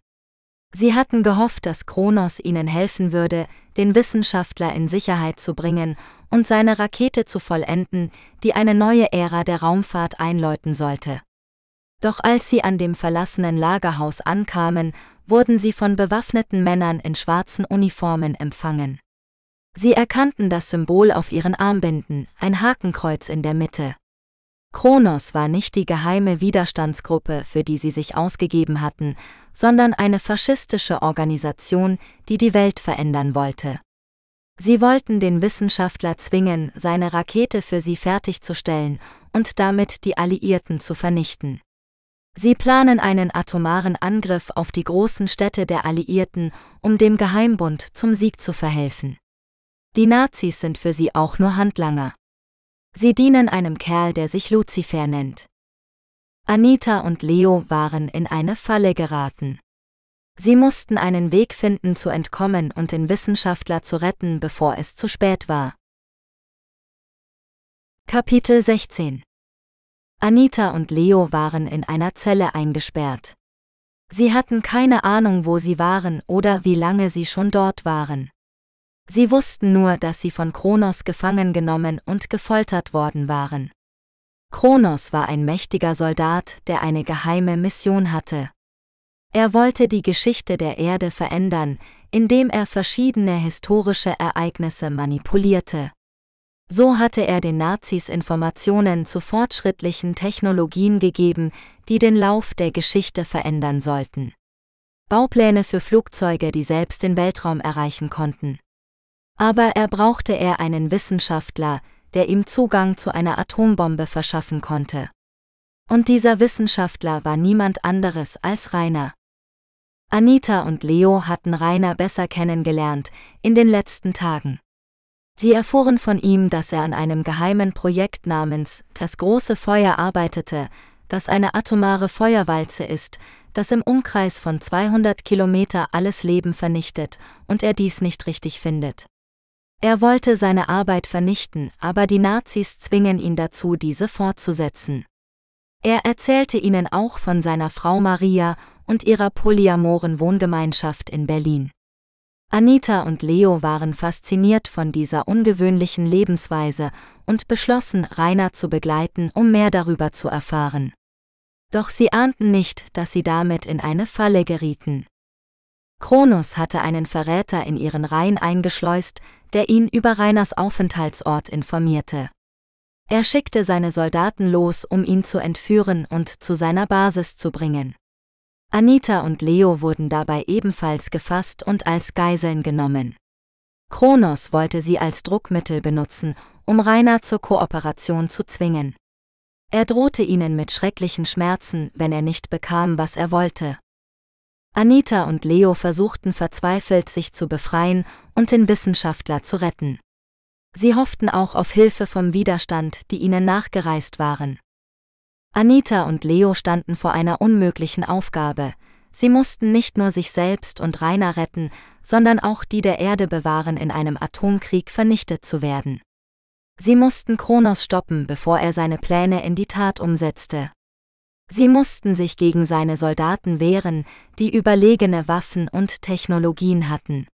Sie hatten gehofft, dass Kronos ihnen helfen würde, den Wissenschaftler in Sicherheit zu bringen und seine Rakete zu vollenden, die eine neue Ära der Raumfahrt einläuten sollte. Doch als sie an dem verlassenen Lagerhaus ankamen, wurden sie von bewaffneten Männern in schwarzen Uniformen empfangen. Sie erkannten das Symbol auf ihren Armbinden, ein Hakenkreuz in der Mitte. Kronos war nicht die geheime Widerstandsgruppe, für die sie sich ausgegeben hatten, sondern eine faschistische Organisation, die die Welt verändern wollte. Sie wollten den Wissenschaftler zwingen, seine Rakete für sie fertigzustellen und damit die Alliierten zu vernichten. Sie planen einen atomaren Angriff auf die großen Städte der Alliierten, um dem Geheimbund zum Sieg zu verhelfen. Die Nazis sind für sie auch nur Handlanger. Sie dienen einem Kerl, der sich Lucifer nennt. Anita und Leo waren in eine Falle geraten. Sie mussten einen Weg finden zu entkommen und den Wissenschaftler zu retten, bevor es zu spät war. Kapitel 16 Anita und Leo waren in einer Zelle eingesperrt. Sie hatten keine Ahnung, wo sie waren oder wie lange sie schon dort waren. Sie wussten nur, dass sie von Kronos gefangen genommen und gefoltert worden waren. Kronos war ein mächtiger Soldat, der eine geheime Mission hatte. Er wollte die Geschichte der Erde verändern, indem er verschiedene historische Ereignisse manipulierte. So hatte er den Nazis Informationen zu fortschrittlichen Technologien gegeben, die den Lauf der Geschichte verändern sollten. Baupläne für Flugzeuge, die selbst den Weltraum erreichen konnten. Aber er brauchte er einen Wissenschaftler, der ihm Zugang zu einer Atombombe verschaffen konnte. Und dieser Wissenschaftler war niemand anderes als Rainer. Anita und Leo hatten Rainer besser kennengelernt in den letzten Tagen. Sie erfuhren von ihm, dass er an einem geheimen Projekt namens Das große Feuer arbeitete, das eine atomare Feuerwalze ist, das im Umkreis von 200 Kilometer alles Leben vernichtet und er dies nicht richtig findet. Er wollte seine Arbeit vernichten, aber die Nazis zwingen ihn dazu, diese fortzusetzen. Er erzählte ihnen auch von seiner Frau Maria und ihrer polyamoren Wohngemeinschaft in Berlin. Anita und Leo waren fasziniert von dieser ungewöhnlichen Lebensweise und beschlossen, Rainer zu begleiten, um mehr darüber zu erfahren. Doch sie ahnten nicht, dass sie damit in eine Falle gerieten. Kronos hatte einen Verräter in ihren Reihen eingeschleust, der ihn über Rainers Aufenthaltsort informierte. Er schickte seine Soldaten los, um ihn zu entführen und zu seiner Basis zu bringen. Anita und Leo wurden dabei ebenfalls gefasst und als Geiseln genommen. Kronos wollte sie als Druckmittel benutzen, um Rainer zur Kooperation zu zwingen. Er drohte ihnen mit schrecklichen Schmerzen, wenn er nicht bekam, was er wollte. Anita und Leo versuchten verzweifelt, sich zu befreien und den Wissenschaftler zu retten. Sie hofften auch auf Hilfe vom Widerstand, die ihnen nachgereist waren. Anita und Leo standen vor einer unmöglichen Aufgabe. Sie mussten nicht nur sich selbst und Rainer retten, sondern auch die der Erde bewahren, in einem Atomkrieg vernichtet zu werden. Sie mussten Kronos stoppen, bevor er seine Pläne in die Tat umsetzte. Sie mussten sich gegen seine Soldaten wehren, die überlegene Waffen und Technologien hatten.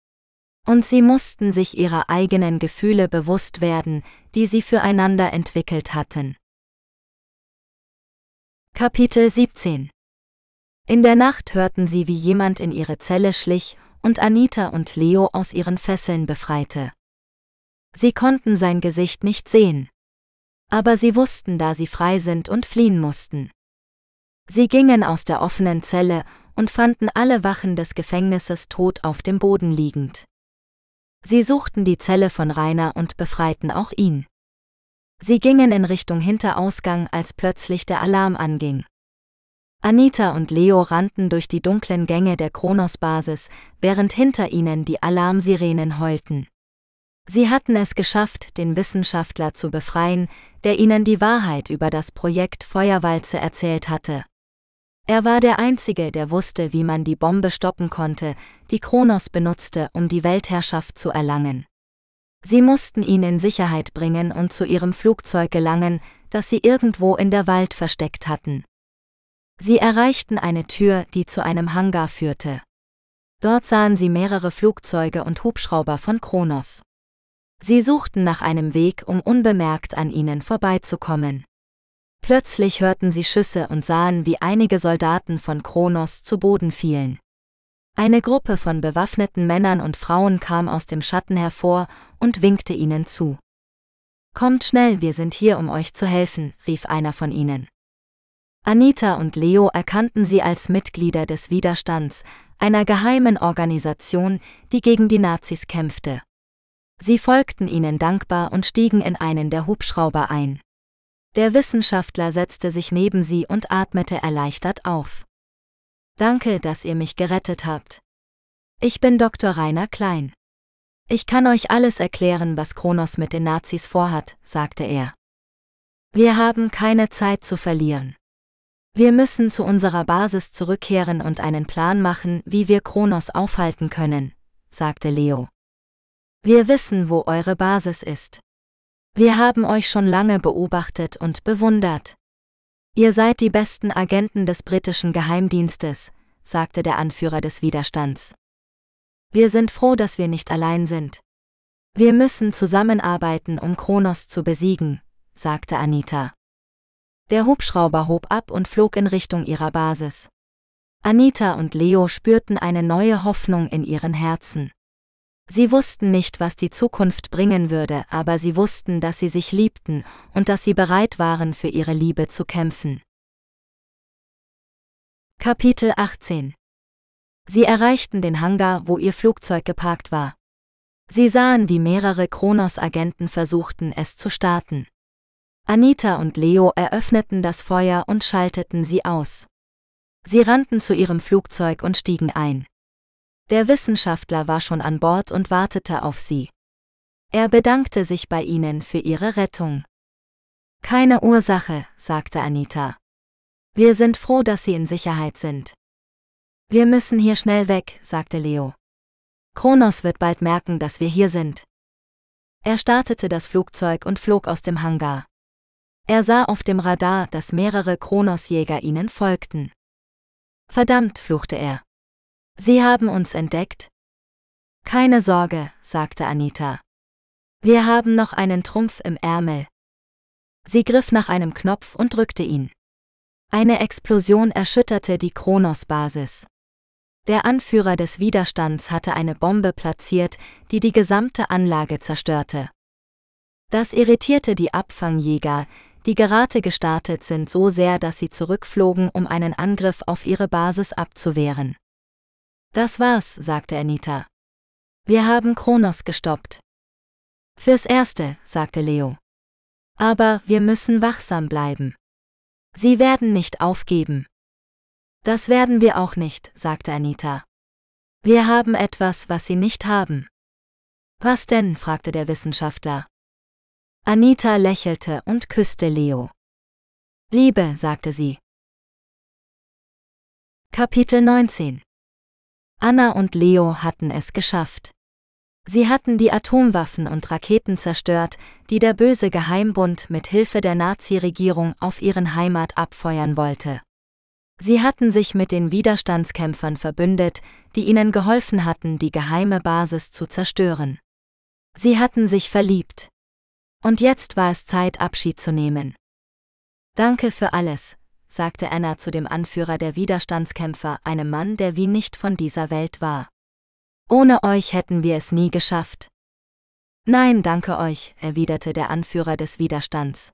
Und sie mussten sich ihrer eigenen Gefühle bewusst werden, die sie füreinander entwickelt hatten. Kapitel 17 In der Nacht hörten sie, wie jemand in ihre Zelle schlich und Anita und Leo aus ihren Fesseln befreite. Sie konnten sein Gesicht nicht sehen. Aber sie wussten, da sie frei sind und fliehen mussten. Sie gingen aus der offenen Zelle und fanden alle Wachen des Gefängnisses tot auf dem Boden liegend. Sie suchten die Zelle von Rainer und befreiten auch ihn. Sie gingen in Richtung Hinterausgang, als plötzlich der Alarm anging. Anita und Leo rannten durch die dunklen Gänge der Kronos-Basis, während hinter ihnen die Alarmsirenen heulten. Sie hatten es geschafft, den Wissenschaftler zu befreien, der ihnen die Wahrheit über das Projekt Feuerwalze erzählt hatte. Er war der Einzige, der wusste, wie man die Bombe stoppen konnte, die Kronos benutzte, um die Weltherrschaft zu erlangen. Sie mussten ihn in Sicherheit bringen und zu ihrem Flugzeug gelangen, das sie irgendwo in der Wald versteckt hatten. Sie erreichten eine Tür, die zu einem Hangar führte. Dort sahen sie mehrere Flugzeuge und Hubschrauber von Kronos. Sie suchten nach einem Weg, um unbemerkt an ihnen vorbeizukommen. Plötzlich hörten sie Schüsse und sahen, wie einige Soldaten von Kronos zu Boden fielen. Eine Gruppe von bewaffneten Männern und Frauen kam aus dem Schatten hervor und winkte ihnen zu. Kommt schnell, wir sind hier, um euch zu helfen, rief einer von ihnen. Anita und Leo erkannten sie als Mitglieder des Widerstands, einer geheimen Organisation, die gegen die Nazis kämpfte. Sie folgten ihnen dankbar und stiegen in einen der Hubschrauber ein. Der Wissenschaftler setzte sich neben sie und atmete erleichtert auf. Danke, dass ihr mich gerettet habt. Ich bin Dr. Rainer Klein. Ich kann euch alles erklären, was Kronos mit den Nazis vorhat, sagte er. Wir haben keine Zeit zu verlieren. Wir müssen zu unserer Basis zurückkehren und einen Plan machen, wie wir Kronos aufhalten können, sagte Leo. Wir wissen, wo eure Basis ist. Wir haben euch schon lange beobachtet und bewundert. Ihr seid die besten Agenten des britischen Geheimdienstes, sagte der Anführer des Widerstands. Wir sind froh, dass wir nicht allein sind. Wir müssen zusammenarbeiten, um Kronos zu besiegen, sagte Anita. Der Hubschrauber hob ab und flog in Richtung ihrer Basis. Anita und Leo spürten eine neue Hoffnung in ihren Herzen. Sie wussten nicht, was die Zukunft bringen würde, aber sie wussten, dass sie sich liebten und dass sie bereit waren, für ihre Liebe zu kämpfen. Kapitel 18 Sie erreichten den Hangar, wo ihr Flugzeug geparkt war. Sie sahen, wie mehrere Kronos-Agenten versuchten, es zu starten. Anita und Leo eröffneten das Feuer und schalteten sie aus. Sie rannten zu ihrem Flugzeug und stiegen ein. Der Wissenschaftler war schon an Bord und wartete auf sie. Er bedankte sich bei ihnen für ihre Rettung. Keine Ursache, sagte Anita. Wir sind froh, dass Sie in Sicherheit sind. Wir müssen hier schnell weg, sagte Leo. Kronos wird bald merken, dass wir hier sind. Er startete das Flugzeug und flog aus dem Hangar. Er sah auf dem Radar, dass mehrere Kronosjäger ihnen folgten. Verdammt, fluchte er. Sie haben uns entdeckt? Keine Sorge, sagte Anita. Wir haben noch einen Trumpf im Ärmel. Sie griff nach einem Knopf und drückte ihn. Eine Explosion erschütterte die Kronos-Basis. Der Anführer des Widerstands hatte eine Bombe platziert, die die gesamte Anlage zerstörte. Das irritierte die Abfangjäger, die gerade gestartet sind, so sehr, dass sie zurückflogen, um einen Angriff auf ihre Basis abzuwehren. Das war's, sagte Anita. Wir haben Kronos gestoppt. Fürs Erste, sagte Leo. Aber wir müssen wachsam bleiben. Sie werden nicht aufgeben. Das werden wir auch nicht, sagte Anita. Wir haben etwas, was Sie nicht haben. Was denn? fragte der Wissenschaftler. Anita lächelte und küsste Leo. Liebe, sagte sie. Kapitel 19 Anna und Leo hatten es geschafft. Sie hatten die Atomwaffen und Raketen zerstört, die der böse Geheimbund mit Hilfe der Nazi-Regierung auf ihren Heimat abfeuern wollte. Sie hatten sich mit den Widerstandskämpfern verbündet, die ihnen geholfen hatten, die geheime Basis zu zerstören. Sie hatten sich verliebt. Und jetzt war es Zeit, Abschied zu nehmen. Danke für alles, sagte Anna zu dem Anführer der Widerstandskämpfer, einem Mann, der wie nicht von dieser Welt war. Ohne euch hätten wir es nie geschafft. Nein, danke euch, erwiderte der Anführer des Widerstands.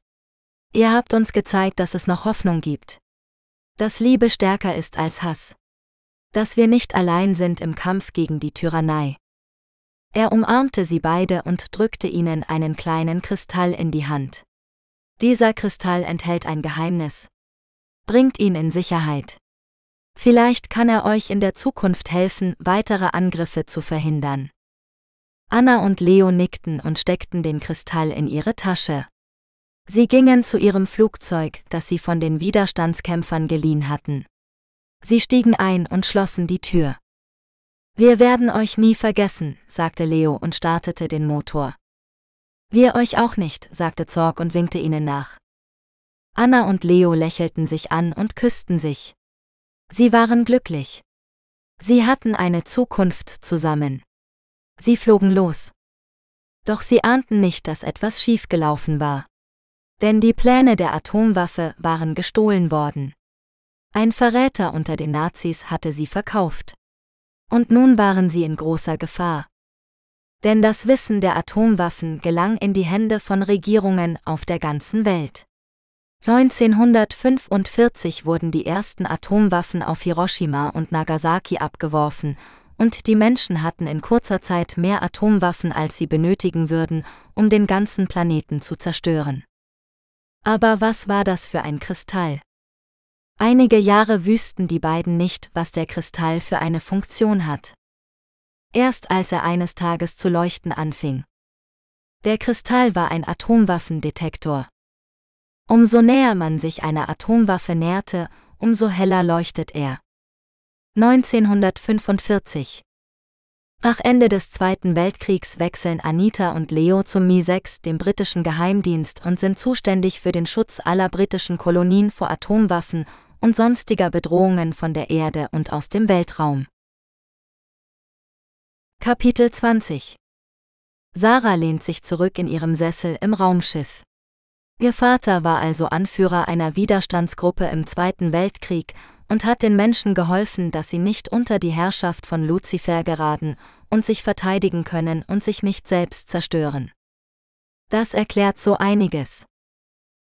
Ihr habt uns gezeigt, dass es noch Hoffnung gibt. Dass Liebe stärker ist als Hass. Dass wir nicht allein sind im Kampf gegen die Tyrannei. Er umarmte sie beide und drückte ihnen einen kleinen Kristall in die Hand. Dieser Kristall enthält ein Geheimnis. Bringt ihn in Sicherheit. Vielleicht kann er euch in der Zukunft helfen, weitere Angriffe zu verhindern. Anna und Leo nickten und steckten den Kristall in ihre Tasche. Sie gingen zu ihrem Flugzeug, das sie von den Widerstandskämpfern geliehen hatten. Sie stiegen ein und schlossen die Tür. Wir werden euch nie vergessen, sagte Leo und startete den Motor. Wir euch auch nicht, sagte Zorg und winkte ihnen nach. Anna und Leo lächelten sich an und küssten sich. Sie waren glücklich. Sie hatten eine Zukunft zusammen. Sie flogen los. Doch sie ahnten nicht, dass etwas schiefgelaufen war. Denn die Pläne der Atomwaffe waren gestohlen worden. Ein Verräter unter den Nazis hatte sie verkauft. Und nun waren sie in großer Gefahr. Denn das Wissen der Atomwaffen gelang in die Hände von Regierungen auf der ganzen Welt. 1945 wurden die ersten Atomwaffen auf Hiroshima und Nagasaki abgeworfen, und die Menschen hatten in kurzer Zeit mehr Atomwaffen, als sie benötigen würden, um den ganzen Planeten zu zerstören. Aber was war das für ein Kristall? Einige Jahre wüssten die beiden nicht, was der Kristall für eine Funktion hat. Erst als er eines Tages zu leuchten anfing. Der Kristall war ein Atomwaffendetektor. Umso näher man sich einer Atomwaffe näherte, umso heller leuchtet er. 1945 Nach Ende des Zweiten Weltkriegs wechseln Anita und Leo zum Mi-6, dem britischen Geheimdienst, und sind zuständig für den Schutz aller britischen Kolonien vor Atomwaffen und sonstiger Bedrohungen von der Erde und aus dem Weltraum. Kapitel 20 Sarah lehnt sich zurück in ihrem Sessel im Raumschiff. Ihr Vater war also Anführer einer Widerstandsgruppe im Zweiten Weltkrieg und hat den Menschen geholfen, dass sie nicht unter die Herrschaft von Luzifer geraten und sich verteidigen können und sich nicht selbst zerstören. Das erklärt so einiges.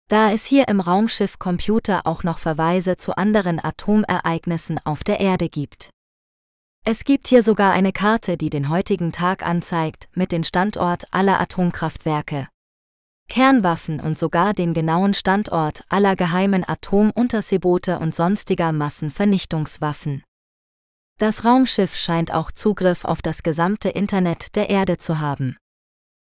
Da es hier im Raumschiff Computer auch noch Verweise zu anderen Atomereignissen auf der Erde gibt. Es gibt hier sogar eine Karte, die den heutigen Tag anzeigt, mit dem Standort aller Atomkraftwerke. Kernwaffen und sogar den genauen Standort aller geheimen Atomunterseeboote und sonstiger Massenvernichtungswaffen. Das Raumschiff scheint auch Zugriff auf das gesamte Internet der Erde zu haben.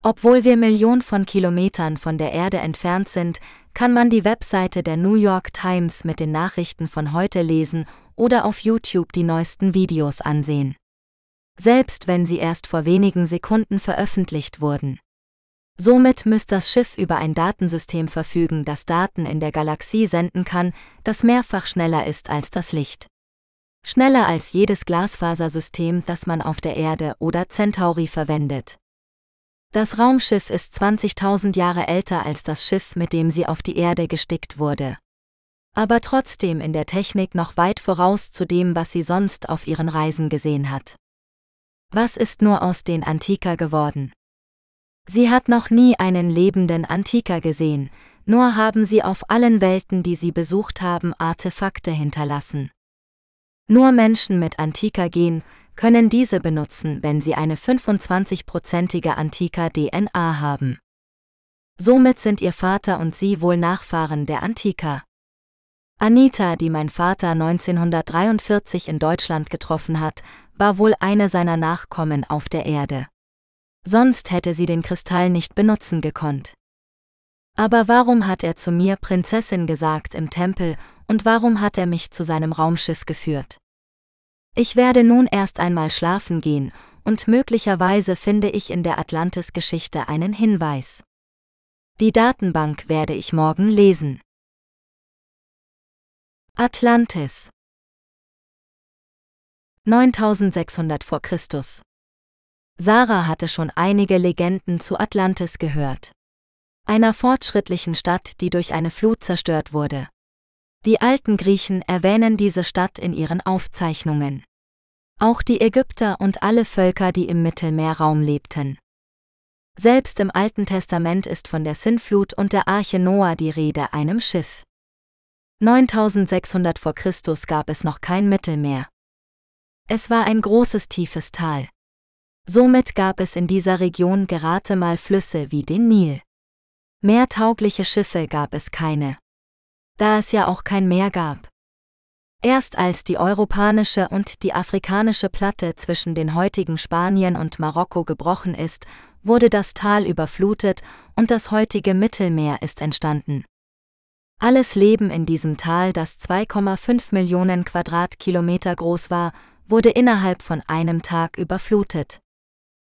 Obwohl wir Millionen von Kilometern von der Erde entfernt sind, kann man die Webseite der New York Times mit den Nachrichten von heute lesen oder auf YouTube die neuesten Videos ansehen. Selbst wenn sie erst vor wenigen Sekunden veröffentlicht wurden. Somit müsste das Schiff über ein Datensystem verfügen, das Daten in der Galaxie senden kann, das mehrfach schneller ist als das Licht. Schneller als jedes Glasfasersystem, das man auf der Erde oder Centauri verwendet. Das Raumschiff ist 20.000 Jahre älter als das Schiff, mit dem sie auf die Erde gestickt wurde. Aber trotzdem in der Technik noch weit voraus zu dem, was sie sonst auf ihren Reisen gesehen hat. Was ist nur aus den Antiker geworden? Sie hat noch nie einen lebenden Antiker gesehen, nur haben sie auf allen Welten, die sie besucht haben, Artefakte hinterlassen. Nur Menschen mit Antiker-Gen können diese benutzen, wenn sie eine 25-prozentige Antiker-DNA haben. Somit sind ihr Vater und sie wohl Nachfahren der Antiker. Anita, die mein Vater 1943 in Deutschland getroffen hat, war wohl eine seiner Nachkommen auf der Erde. Sonst hätte sie den Kristall nicht benutzen gekonnt. Aber warum hat er zu mir Prinzessin gesagt im Tempel und warum hat er mich zu seinem Raumschiff geführt? Ich werde nun erst einmal schlafen gehen und möglicherweise finde ich in der Atlantis-Geschichte einen Hinweis. Die Datenbank werde ich morgen lesen. Atlantis 9600 vor Christus Sarah hatte schon einige Legenden zu Atlantis gehört. Einer fortschrittlichen Stadt, die durch eine Flut zerstört wurde. Die alten Griechen erwähnen diese Stadt in ihren Aufzeichnungen. Auch die Ägypter und alle Völker, die im Mittelmeerraum lebten. Selbst im Alten Testament ist von der Sintflut und der Arche Noah die Rede, einem Schiff. 9600 vor Christus gab es noch kein Mittelmeer. Es war ein großes tiefes Tal. Somit gab es in dieser Region gerade mal Flüsse wie den Nil. Mehr taugliche Schiffe gab es keine. Da es ja auch kein Meer gab. Erst als die europanische und die afrikanische Platte zwischen den heutigen Spanien und Marokko gebrochen ist, wurde das Tal überflutet und das heutige Mittelmeer ist entstanden. Alles Leben in diesem Tal, das 2,5 Millionen Quadratkilometer groß war, wurde innerhalb von einem Tag überflutet.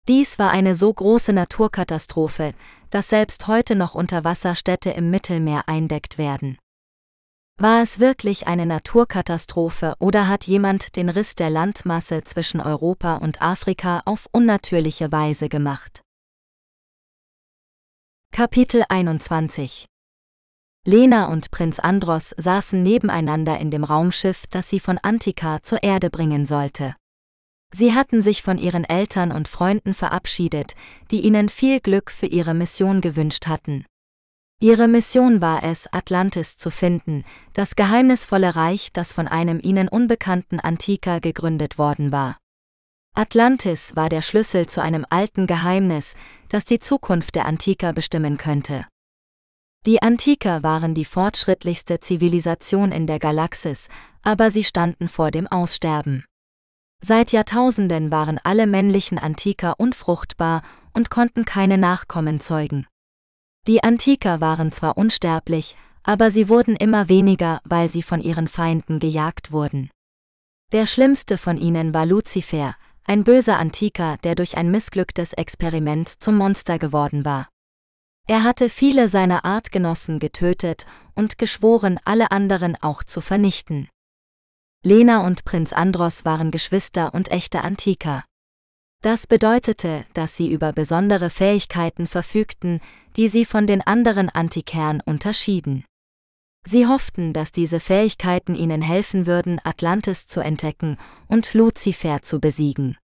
Dies war eine so große Naturkatastrophe, dass selbst heute noch Unterwasserstädte im Mittelmeer eindeckt werden. War es wirklich eine Naturkatastrophe oder hat jemand den Riss der Landmasse zwischen Europa und Afrika auf unnatürliche Weise gemacht? Kapitel 21 Lena und Prinz Andros saßen nebeneinander in dem Raumschiff, das sie von Antika zur Erde bringen sollte. Sie hatten sich von ihren Eltern und Freunden verabschiedet, die ihnen viel Glück für ihre Mission gewünscht hatten. Ihre Mission war es, Atlantis zu finden, das geheimnisvolle Reich, das von einem ihnen unbekannten Antiker gegründet worden war. Atlantis war der Schlüssel zu einem alten Geheimnis, das die Zukunft der Antiker bestimmen könnte. Die Antiker waren die fortschrittlichste Zivilisation in der Galaxis, aber sie standen vor dem Aussterben. Seit Jahrtausenden waren alle männlichen Antiker unfruchtbar und konnten keine Nachkommen zeugen. Die Antiker waren zwar unsterblich, aber sie wurden immer weniger, weil sie von ihren Feinden gejagt wurden. Der schlimmste von ihnen war Luzifer, ein böser Antiker, der durch ein missglücktes Experiment zum Monster geworden war. Er hatte viele seiner Artgenossen getötet und geschworen, alle anderen auch zu vernichten. Lena und Prinz Andros waren Geschwister und echte Antiker. Das bedeutete, dass sie über besondere Fähigkeiten verfügten, die sie von den anderen Antikern unterschieden. Sie hofften, dass diese Fähigkeiten ihnen helfen würden, Atlantis zu entdecken und Luzifer zu besiegen.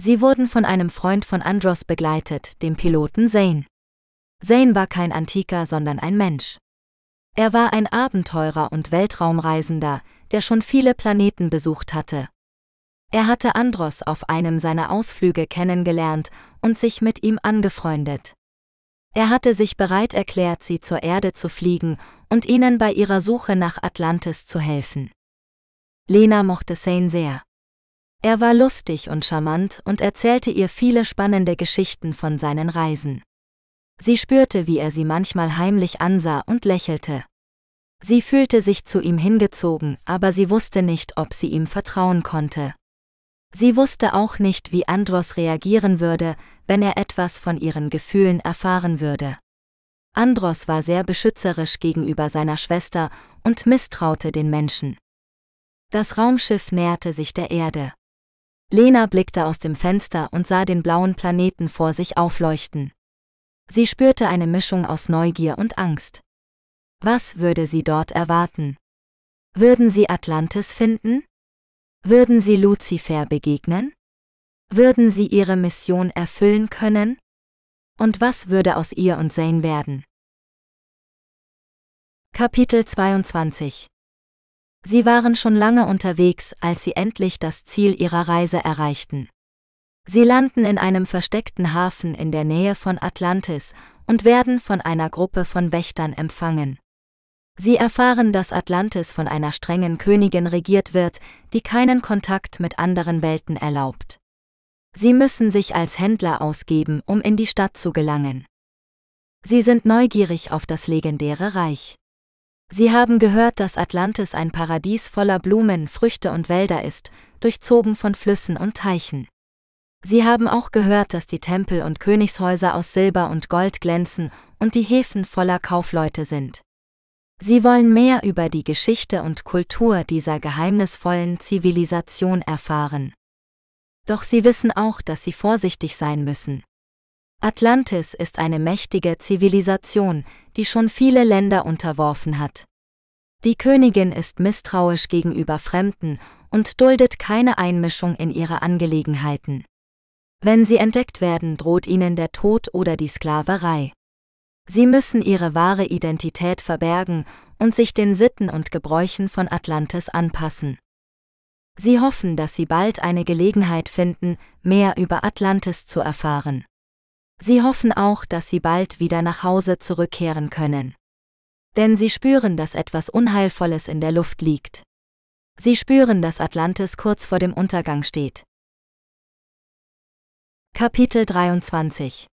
Sie wurden von einem Freund von Andros begleitet, dem Piloten Zane. Zane war kein Antiker, sondern ein Mensch. Er war ein Abenteurer und Weltraumreisender, der schon viele Planeten besucht hatte. Er hatte Andros auf einem seiner Ausflüge kennengelernt und sich mit ihm angefreundet. Er hatte sich bereit erklärt, sie zur Erde zu fliegen und ihnen bei ihrer Suche nach Atlantis zu helfen. Lena mochte Sane sehr. Er war lustig und charmant und erzählte ihr viele spannende Geschichten von seinen Reisen. Sie spürte, wie er sie manchmal heimlich ansah und lächelte. Sie fühlte sich zu ihm hingezogen, aber sie wusste nicht, ob sie ihm vertrauen konnte. Sie wusste auch nicht, wie Andros reagieren würde, wenn er etwas von ihren Gefühlen erfahren würde. Andros war sehr beschützerisch gegenüber seiner Schwester und misstraute den Menschen. Das Raumschiff näherte sich der Erde. Lena blickte aus dem Fenster und sah den blauen Planeten vor sich aufleuchten. Sie spürte eine Mischung aus Neugier und Angst. Was würde sie dort erwarten? Würden sie Atlantis finden? Würden sie Luzifer begegnen? Würden sie ihre Mission erfüllen können? Und was würde aus ihr und Zane werden? Kapitel 22 Sie waren schon lange unterwegs, als sie endlich das Ziel ihrer Reise erreichten. Sie landen in einem versteckten Hafen in der Nähe von Atlantis und werden von einer Gruppe von Wächtern empfangen. Sie erfahren, dass Atlantis von einer strengen Königin regiert wird, die keinen Kontakt mit anderen Welten erlaubt. Sie müssen sich als Händler ausgeben, um in die Stadt zu gelangen. Sie sind neugierig auf das legendäre Reich. Sie haben gehört, dass Atlantis ein Paradies voller Blumen, Früchte und Wälder ist, durchzogen von Flüssen und Teichen. Sie haben auch gehört, dass die Tempel und Königshäuser aus Silber und Gold glänzen und die Häfen voller Kaufleute sind. Sie wollen mehr über die Geschichte und Kultur dieser geheimnisvollen Zivilisation erfahren. Doch sie wissen auch, dass sie vorsichtig sein müssen. Atlantis ist eine mächtige Zivilisation, die schon viele Länder unterworfen hat. Die Königin ist misstrauisch gegenüber Fremden und duldet keine Einmischung in ihre Angelegenheiten. Wenn sie entdeckt werden, droht ihnen der Tod oder die Sklaverei. Sie müssen ihre wahre Identität verbergen und sich den Sitten und Gebräuchen von Atlantis anpassen. Sie hoffen, dass sie bald eine Gelegenheit finden, mehr über Atlantis zu erfahren. Sie hoffen auch, dass sie bald wieder nach Hause zurückkehren können. Denn sie spüren, dass etwas Unheilvolles in der Luft liegt. Sie spüren, dass Atlantis kurz vor dem Untergang steht. Kapitel 23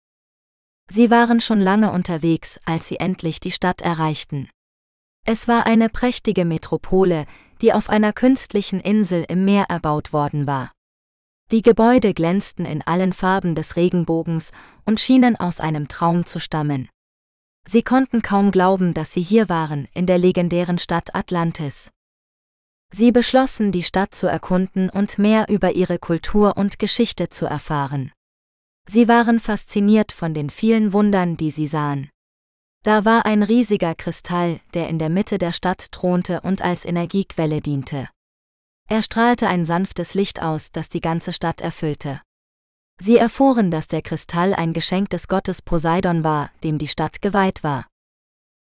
Sie waren schon lange unterwegs, als sie endlich die Stadt erreichten. Es war eine prächtige Metropole, die auf einer künstlichen Insel im Meer erbaut worden war. Die Gebäude glänzten in allen Farben des Regenbogens und schienen aus einem Traum zu stammen. Sie konnten kaum glauben, dass sie hier waren, in der legendären Stadt Atlantis. Sie beschlossen, die Stadt zu erkunden und mehr über ihre Kultur und Geschichte zu erfahren. Sie waren fasziniert von den vielen Wundern, die sie sahen. Da war ein riesiger Kristall, der in der Mitte der Stadt thronte und als Energiequelle diente. Er strahlte ein sanftes Licht aus, das die ganze Stadt erfüllte. Sie erfuhren, dass der Kristall ein Geschenk des Gottes Poseidon war, dem die Stadt geweiht war.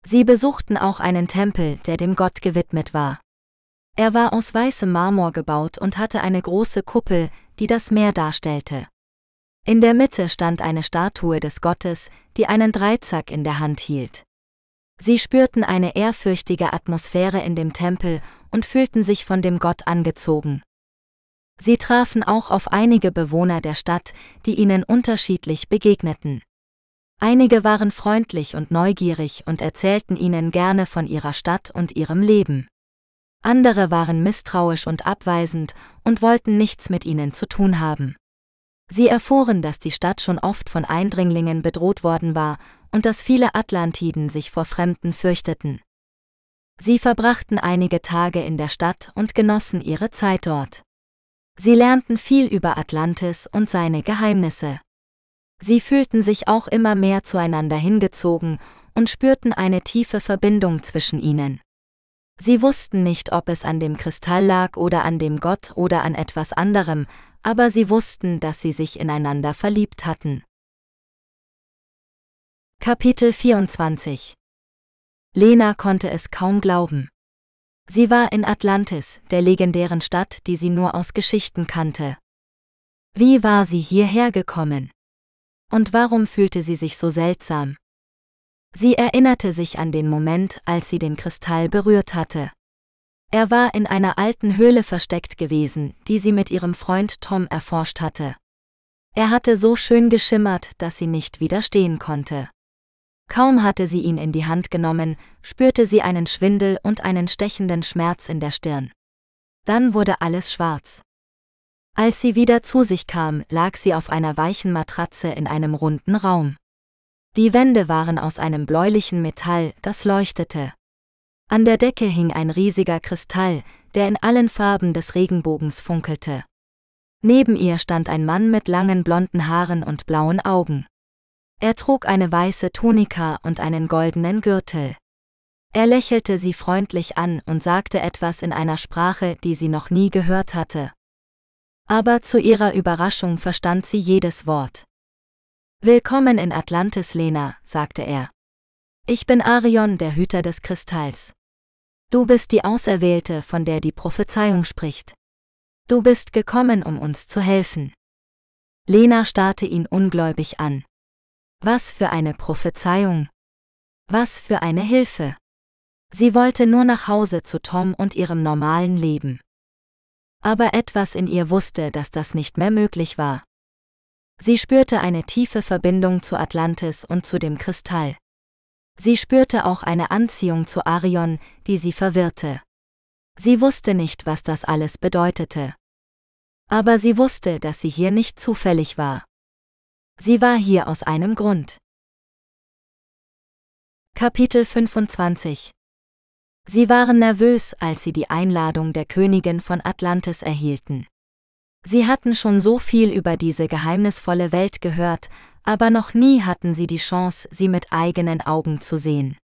Sie besuchten auch einen Tempel, der dem Gott gewidmet war. Er war aus weißem Marmor gebaut und hatte eine große Kuppel, die das Meer darstellte. In der Mitte stand eine Statue des Gottes, die einen Dreizack in der Hand hielt. Sie spürten eine ehrfürchtige Atmosphäre in dem Tempel und fühlten sich von dem Gott angezogen. Sie trafen auch auf einige Bewohner der Stadt, die ihnen unterschiedlich begegneten. Einige waren freundlich und neugierig und erzählten ihnen gerne von ihrer Stadt und ihrem Leben. Andere waren misstrauisch und abweisend und wollten nichts mit ihnen zu tun haben. Sie erfuhren, dass die Stadt schon oft von Eindringlingen bedroht worden war und dass viele Atlantiden sich vor Fremden fürchteten. Sie verbrachten einige Tage in der Stadt und genossen ihre Zeit dort. Sie lernten viel über Atlantis und seine Geheimnisse. Sie fühlten sich auch immer mehr zueinander hingezogen und spürten eine tiefe Verbindung zwischen ihnen. Sie wussten nicht, ob es an dem Kristall lag oder an dem Gott oder an etwas anderem, aber sie wussten, dass sie sich ineinander verliebt hatten. Kapitel 24 Lena konnte es kaum glauben. Sie war in Atlantis, der legendären Stadt, die sie nur aus Geschichten kannte. Wie war sie hierher gekommen? Und warum fühlte sie sich so seltsam? Sie erinnerte sich an den Moment, als sie den Kristall berührt hatte. Er war in einer alten Höhle versteckt gewesen, die sie mit ihrem Freund Tom erforscht hatte. Er hatte so schön geschimmert, dass sie nicht widerstehen konnte. Kaum hatte sie ihn in die Hand genommen, spürte sie einen Schwindel und einen stechenden Schmerz in der Stirn. Dann wurde alles schwarz. Als sie wieder zu sich kam, lag sie auf einer weichen Matratze in einem runden Raum. Die Wände waren aus einem bläulichen Metall, das leuchtete. An der Decke hing ein riesiger Kristall, der in allen Farben des Regenbogens funkelte. Neben ihr stand ein Mann mit langen blonden Haaren und blauen Augen. Er trug eine weiße Tunika und einen goldenen Gürtel. Er lächelte sie freundlich an und sagte etwas in einer Sprache, die sie noch nie gehört hatte aber zu ihrer Überraschung verstand sie jedes Wort. Willkommen in Atlantis, Lena, sagte er. Ich bin Arion, der Hüter des Kristalls. Du bist die Auserwählte, von der die Prophezeiung spricht. Du bist gekommen, um uns zu helfen. Lena starrte ihn ungläubig an. Was für eine Prophezeiung. Was für eine Hilfe. Sie wollte nur nach Hause zu Tom und ihrem normalen Leben aber etwas in ihr wusste, dass das nicht mehr möglich war. Sie spürte eine tiefe Verbindung zu Atlantis und zu dem Kristall. Sie spürte auch eine Anziehung zu Arion, die sie verwirrte. Sie wusste nicht, was das alles bedeutete. Aber sie wusste, dass sie hier nicht zufällig war. Sie war hier aus einem Grund. Kapitel 25 Sie waren nervös, als sie die Einladung der Königin von Atlantis erhielten. Sie hatten schon so viel über diese geheimnisvolle Welt gehört, aber noch nie hatten sie die Chance, sie mit eigenen Augen zu sehen.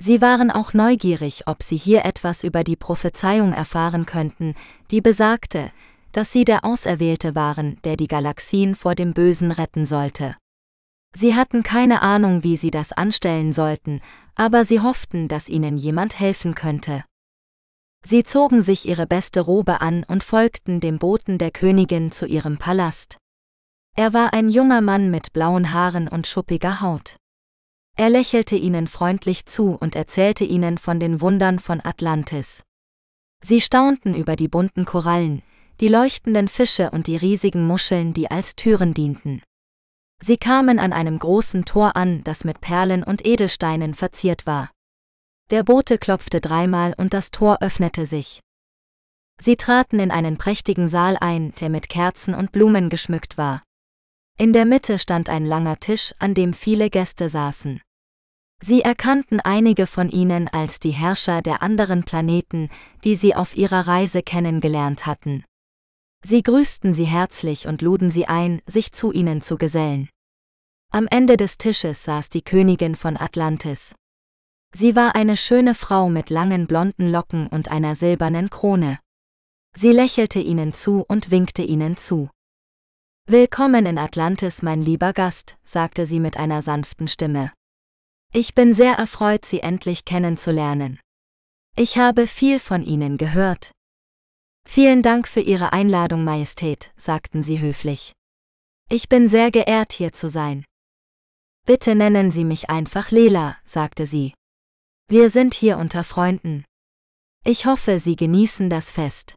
Sie waren auch neugierig, ob sie hier etwas über die Prophezeiung erfahren könnten, die besagte, dass sie der Auserwählte waren, der die Galaxien vor dem Bösen retten sollte. Sie hatten keine Ahnung, wie sie das anstellen sollten, aber sie hofften, dass ihnen jemand helfen könnte. Sie zogen sich ihre beste Robe an und folgten dem Boten der Königin zu ihrem Palast. Er war ein junger Mann mit blauen Haaren und schuppiger Haut. Er lächelte ihnen freundlich zu und erzählte ihnen von den Wundern von Atlantis. Sie staunten über die bunten Korallen, die leuchtenden Fische und die riesigen Muscheln, die als Türen dienten. Sie kamen an einem großen Tor an, das mit Perlen und Edelsteinen verziert war. Der Bote klopfte dreimal und das Tor öffnete sich. Sie traten in einen prächtigen Saal ein, der mit Kerzen und Blumen geschmückt war. In der Mitte stand ein langer Tisch, an dem viele Gäste saßen. Sie erkannten einige von ihnen als die Herrscher der anderen Planeten, die sie auf ihrer Reise kennengelernt hatten. Sie grüßten sie herzlich und luden sie ein, sich zu ihnen zu gesellen. Am Ende des Tisches saß die Königin von Atlantis. Sie war eine schöne Frau mit langen blonden Locken und einer silbernen Krone. Sie lächelte ihnen zu und winkte ihnen zu. Willkommen in Atlantis, mein lieber Gast, sagte sie mit einer sanften Stimme. Ich bin sehr erfreut, Sie endlich kennenzulernen. Ich habe viel von Ihnen gehört. Vielen Dank für Ihre Einladung, Majestät, sagten sie höflich. Ich bin sehr geehrt, hier zu sein. Bitte nennen Sie mich einfach Lela, sagte sie. Wir sind hier unter Freunden. Ich hoffe, Sie genießen das Fest.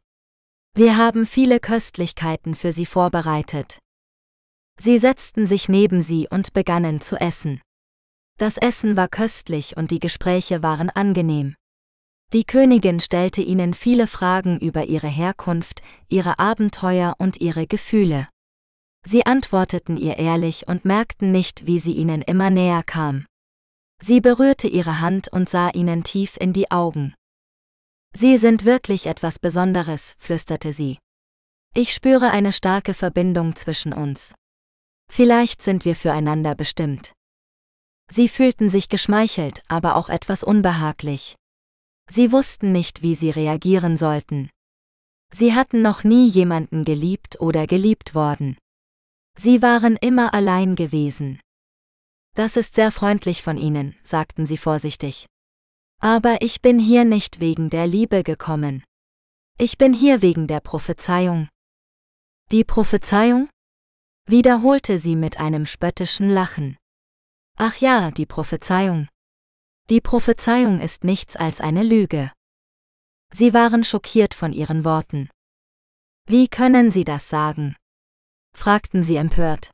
Wir haben viele Köstlichkeiten für Sie vorbereitet. Sie setzten sich neben sie und begannen zu essen. Das Essen war köstlich und die Gespräche waren angenehm. Die Königin stellte ihnen viele Fragen über ihre Herkunft, ihre Abenteuer und ihre Gefühle. Sie antworteten ihr ehrlich und merkten nicht, wie sie ihnen immer näher kam. Sie berührte ihre Hand und sah ihnen tief in die Augen. Sie sind wirklich etwas Besonderes, flüsterte sie. Ich spüre eine starke Verbindung zwischen uns. Vielleicht sind wir füreinander bestimmt. Sie fühlten sich geschmeichelt, aber auch etwas unbehaglich. Sie wussten nicht, wie sie reagieren sollten. Sie hatten noch nie jemanden geliebt oder geliebt worden. Sie waren immer allein gewesen. Das ist sehr freundlich von Ihnen, sagten sie vorsichtig. Aber ich bin hier nicht wegen der Liebe gekommen. Ich bin hier wegen der Prophezeiung. Die Prophezeiung? wiederholte sie mit einem spöttischen Lachen. Ach ja, die Prophezeiung. Die Prophezeiung ist nichts als eine Lüge. Sie waren schockiert von ihren Worten. Wie können Sie das sagen? fragten sie empört.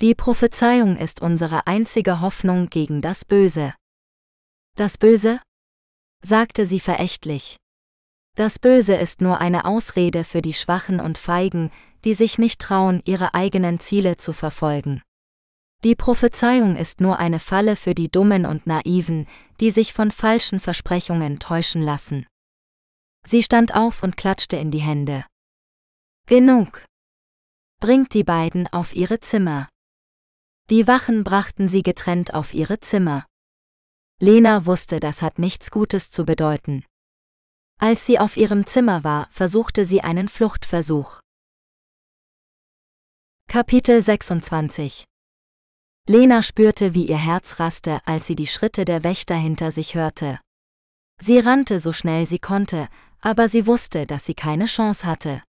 Die Prophezeiung ist unsere einzige Hoffnung gegen das Böse. Das Böse? sagte sie verächtlich. Das Böse ist nur eine Ausrede für die Schwachen und Feigen, die sich nicht trauen, ihre eigenen Ziele zu verfolgen. Die Prophezeiung ist nur eine Falle für die Dummen und Naiven, die sich von falschen Versprechungen täuschen lassen. Sie stand auf und klatschte in die Hände. Genug. Bringt die beiden auf ihre Zimmer. Die Wachen brachten sie getrennt auf ihre Zimmer. Lena wusste, das hat nichts Gutes zu bedeuten. Als sie auf ihrem Zimmer war, versuchte sie einen Fluchtversuch. Kapitel 26 Lena spürte, wie ihr Herz raste, als sie die Schritte der Wächter hinter sich hörte. Sie rannte so schnell sie konnte, aber sie wusste, dass sie keine Chance hatte.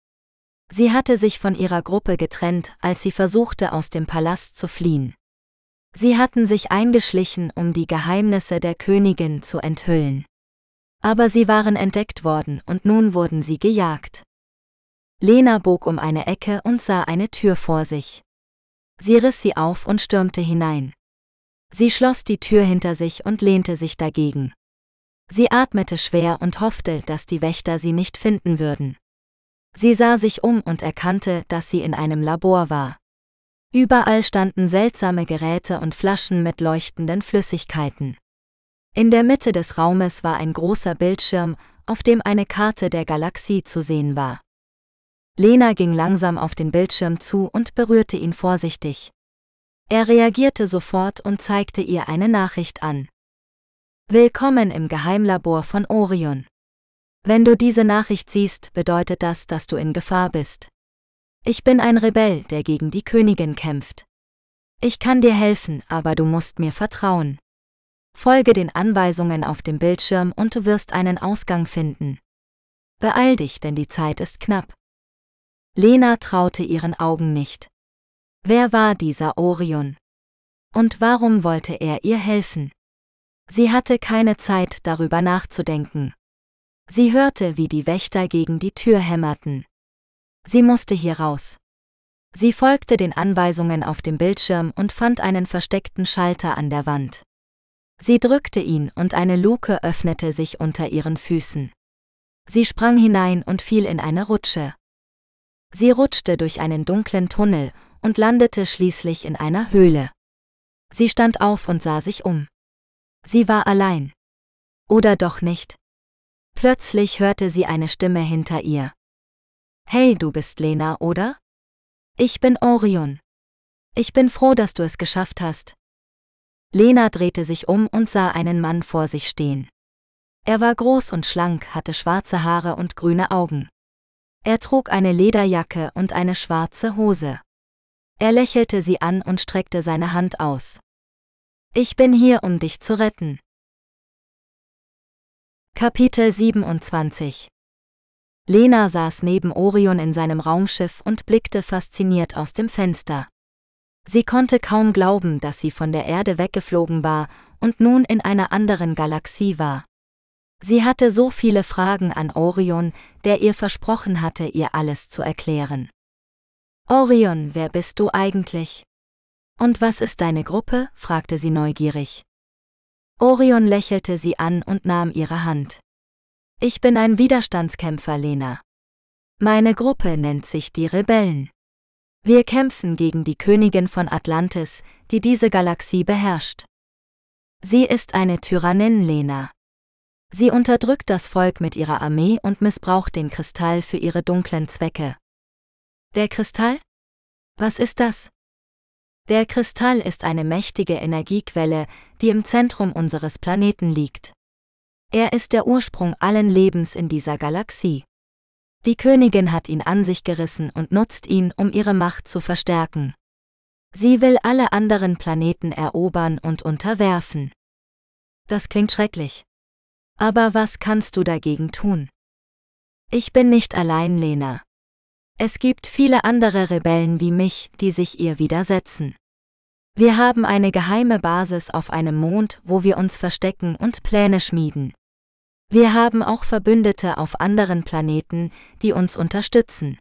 Sie hatte sich von ihrer Gruppe getrennt, als sie versuchte, aus dem Palast zu fliehen. Sie hatten sich eingeschlichen, um die Geheimnisse der Königin zu enthüllen. Aber sie waren entdeckt worden und nun wurden sie gejagt. Lena bog um eine Ecke und sah eine Tür vor sich. Sie riss sie auf und stürmte hinein. Sie schloss die Tür hinter sich und lehnte sich dagegen. Sie atmete schwer und hoffte, dass die Wächter sie nicht finden würden. Sie sah sich um und erkannte, dass sie in einem Labor war. Überall standen seltsame Geräte und Flaschen mit leuchtenden Flüssigkeiten. In der Mitte des Raumes war ein großer Bildschirm, auf dem eine Karte der Galaxie zu sehen war. Lena ging langsam auf den Bildschirm zu und berührte ihn vorsichtig. Er reagierte sofort und zeigte ihr eine Nachricht an. Willkommen im Geheimlabor von Orion. Wenn du diese Nachricht siehst, bedeutet das, dass du in Gefahr bist. Ich bin ein Rebell, der gegen die Königin kämpft. Ich kann dir helfen, aber du musst mir vertrauen. Folge den Anweisungen auf dem Bildschirm und du wirst einen Ausgang finden. Beeil dich, denn die Zeit ist knapp. Lena traute ihren Augen nicht. Wer war dieser Orion? Und warum wollte er ihr helfen? Sie hatte keine Zeit darüber nachzudenken. Sie hörte, wie die Wächter gegen die Tür hämmerten. Sie musste hier raus. Sie folgte den Anweisungen auf dem Bildschirm und fand einen versteckten Schalter an der Wand. Sie drückte ihn und eine Luke öffnete sich unter ihren Füßen. Sie sprang hinein und fiel in eine Rutsche. Sie rutschte durch einen dunklen Tunnel und landete schließlich in einer Höhle. Sie stand auf und sah sich um. Sie war allein. Oder doch nicht? Plötzlich hörte sie eine Stimme hinter ihr. Hey, du bist Lena, oder? Ich bin Orion. Ich bin froh, dass du es geschafft hast. Lena drehte sich um und sah einen Mann vor sich stehen. Er war groß und schlank, hatte schwarze Haare und grüne Augen. Er trug eine Lederjacke und eine schwarze Hose. Er lächelte sie an und streckte seine Hand aus. Ich bin hier, um dich zu retten. Kapitel 27 Lena saß neben Orion in seinem Raumschiff und blickte fasziniert aus dem Fenster. Sie konnte kaum glauben, dass sie von der Erde weggeflogen war und nun in einer anderen Galaxie war. Sie hatte so viele Fragen an Orion, der ihr versprochen hatte, ihr alles zu erklären. Orion, wer bist du eigentlich? Und was ist deine Gruppe? fragte sie neugierig. Orion lächelte sie an und nahm ihre Hand. Ich bin ein Widerstandskämpfer, Lena. Meine Gruppe nennt sich die Rebellen. Wir kämpfen gegen die Königin von Atlantis, die diese Galaxie beherrscht. Sie ist eine Tyrannin, Lena. Sie unterdrückt das Volk mit ihrer Armee und missbraucht den Kristall für ihre dunklen Zwecke. Der Kristall? Was ist das? Der Kristall ist eine mächtige Energiequelle, die im Zentrum unseres Planeten liegt. Er ist der Ursprung allen Lebens in dieser Galaxie. Die Königin hat ihn an sich gerissen und nutzt ihn, um ihre Macht zu verstärken. Sie will alle anderen Planeten erobern und unterwerfen. Das klingt schrecklich. Aber was kannst du dagegen tun? Ich bin nicht allein, Lena. Es gibt viele andere Rebellen wie mich, die sich ihr widersetzen. Wir haben eine geheime Basis auf einem Mond, wo wir uns verstecken und Pläne schmieden. Wir haben auch Verbündete auf anderen Planeten, die uns unterstützen.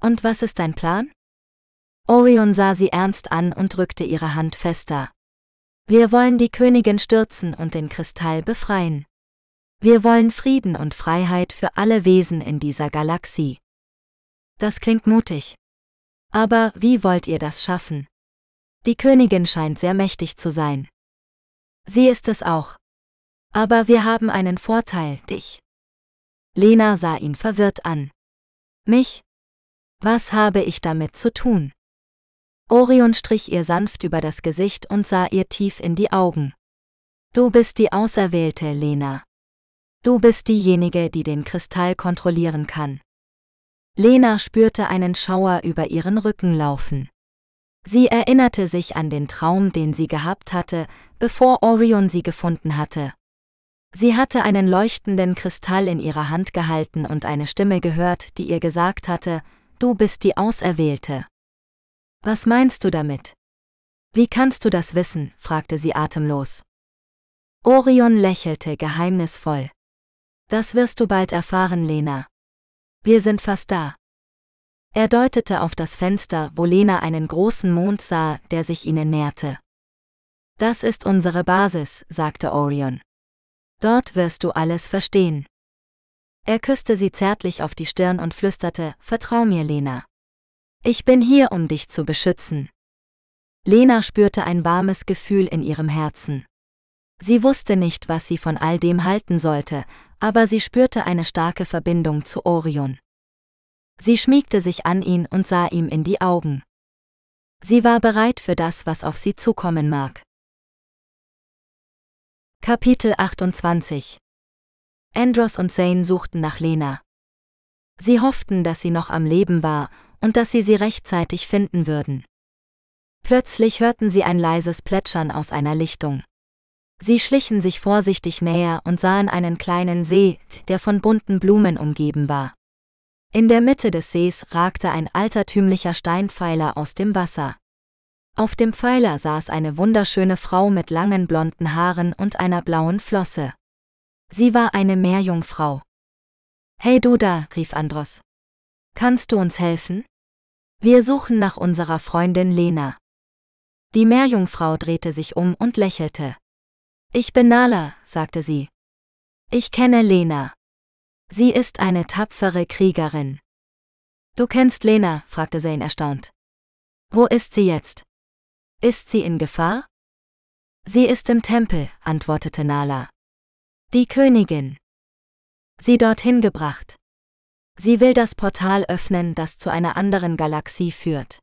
Und was ist dein Plan? Orion sah sie ernst an und drückte ihre Hand fester. Wir wollen die Königin stürzen und den Kristall befreien. Wir wollen Frieden und Freiheit für alle Wesen in dieser Galaxie. Das klingt mutig. Aber wie wollt ihr das schaffen? Die Königin scheint sehr mächtig zu sein. Sie ist es auch. Aber wir haben einen Vorteil, dich. Lena sah ihn verwirrt an. Mich? Was habe ich damit zu tun? Orion strich ihr sanft über das Gesicht und sah ihr tief in die Augen. Du bist die Auserwählte, Lena. Du bist diejenige, die den Kristall kontrollieren kann. Lena spürte einen Schauer über ihren Rücken laufen. Sie erinnerte sich an den Traum, den sie gehabt hatte, bevor Orion sie gefunden hatte. Sie hatte einen leuchtenden Kristall in ihrer Hand gehalten und eine Stimme gehört, die ihr gesagt hatte, Du bist die Auserwählte. Was meinst du damit? Wie kannst du das wissen? fragte sie atemlos. Orion lächelte geheimnisvoll. Das wirst du bald erfahren, Lena. Wir sind fast da. Er deutete auf das Fenster, wo Lena einen großen Mond sah, der sich ihnen näherte. Das ist unsere Basis, sagte Orion. Dort wirst du alles verstehen. Er küsste sie zärtlich auf die Stirn und flüsterte, Vertrau mir, Lena. Ich bin hier, um dich zu beschützen. Lena spürte ein warmes Gefühl in ihrem Herzen. Sie wusste nicht, was sie von all dem halten sollte, aber sie spürte eine starke Verbindung zu Orion. Sie schmiegte sich an ihn und sah ihm in die Augen. Sie war bereit für das, was auf sie zukommen mag. Kapitel 28 Andros und Zane suchten nach Lena. Sie hofften, dass sie noch am Leben war und dass sie sie rechtzeitig finden würden. Plötzlich hörten sie ein leises Plätschern aus einer Lichtung. Sie schlichen sich vorsichtig näher und sahen einen kleinen See, der von bunten Blumen umgeben war. In der Mitte des Sees ragte ein altertümlicher Steinpfeiler aus dem Wasser. Auf dem Pfeiler saß eine wunderschöne Frau mit langen blonden Haaren und einer blauen Flosse. Sie war eine Meerjungfrau. Hey du da, rief Andros. Kannst du uns helfen? Wir suchen nach unserer Freundin Lena. Die Meerjungfrau drehte sich um und lächelte. Ich bin Nala, sagte sie. Ich kenne Lena. Sie ist eine tapfere Kriegerin. Du kennst Lena? fragte Zane erstaunt. Wo ist sie jetzt? Ist sie in Gefahr? Sie ist im Tempel, antwortete Nala. Die Königin. Sie dorthin gebracht. Sie will das Portal öffnen, das zu einer anderen Galaxie führt.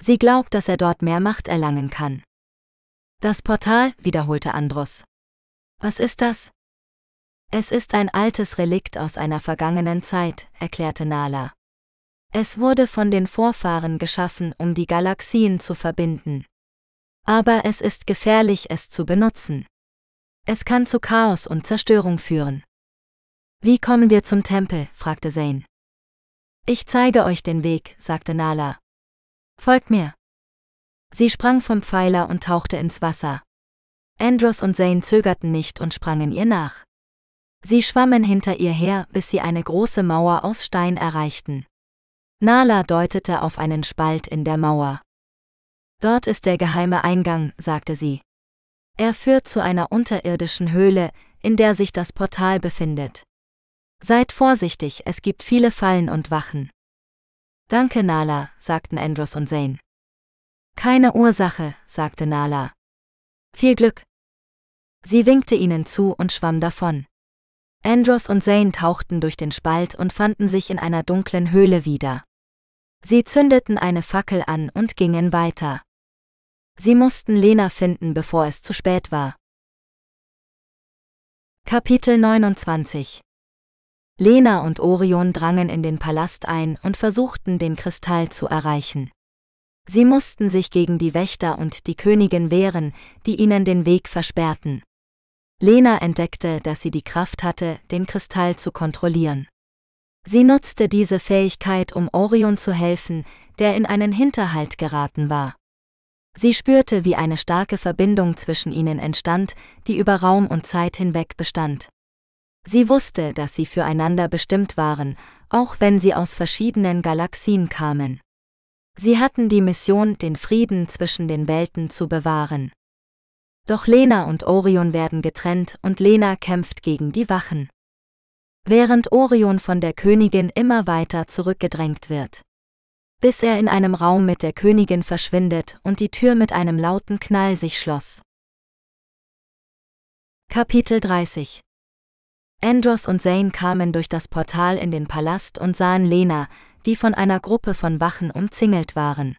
Sie glaubt, dass er dort mehr Macht erlangen kann. Das Portal, wiederholte Andros. Was ist das? Es ist ein altes Relikt aus einer vergangenen Zeit, erklärte Nala. Es wurde von den Vorfahren geschaffen, um die Galaxien zu verbinden. Aber es ist gefährlich, es zu benutzen. Es kann zu Chaos und Zerstörung führen. Wie kommen wir zum Tempel? fragte Zane. Ich zeige euch den Weg, sagte Nala. Folgt mir. Sie sprang vom Pfeiler und tauchte ins Wasser. Andros und Zane zögerten nicht und sprangen ihr nach. Sie schwammen hinter ihr her, bis sie eine große Mauer aus Stein erreichten. Nala deutete auf einen Spalt in der Mauer. Dort ist der geheime Eingang, sagte sie. Er führt zu einer unterirdischen Höhle, in der sich das Portal befindet. Seid vorsichtig, es gibt viele Fallen und Wachen. Danke, Nala, sagten Andros und Zane. Keine Ursache, sagte Nala. Viel Glück. Sie winkte ihnen zu und schwamm davon. Andros und Zane tauchten durch den Spalt und fanden sich in einer dunklen Höhle wieder. Sie zündeten eine Fackel an und gingen weiter. Sie mussten Lena finden, bevor es zu spät war. Kapitel 29 Lena und Orion drangen in den Palast ein und versuchten, den Kristall zu erreichen. Sie mussten sich gegen die Wächter und die Königin wehren, die ihnen den Weg versperrten. Lena entdeckte, dass sie die Kraft hatte, den Kristall zu kontrollieren. Sie nutzte diese Fähigkeit, um Orion zu helfen, der in einen Hinterhalt geraten war. Sie spürte, wie eine starke Verbindung zwischen ihnen entstand, die über Raum und Zeit hinweg bestand. Sie wusste, dass sie füreinander bestimmt waren, auch wenn sie aus verschiedenen Galaxien kamen. Sie hatten die Mission, den Frieden zwischen den Welten zu bewahren. Doch Lena und Orion werden getrennt und Lena kämpft gegen die Wachen. Während Orion von der Königin immer weiter zurückgedrängt wird. Bis er in einem Raum mit der Königin verschwindet und die Tür mit einem lauten Knall sich schloss. Kapitel 30 Andros und Zane kamen durch das Portal in den Palast und sahen Lena, die von einer Gruppe von Wachen umzingelt waren.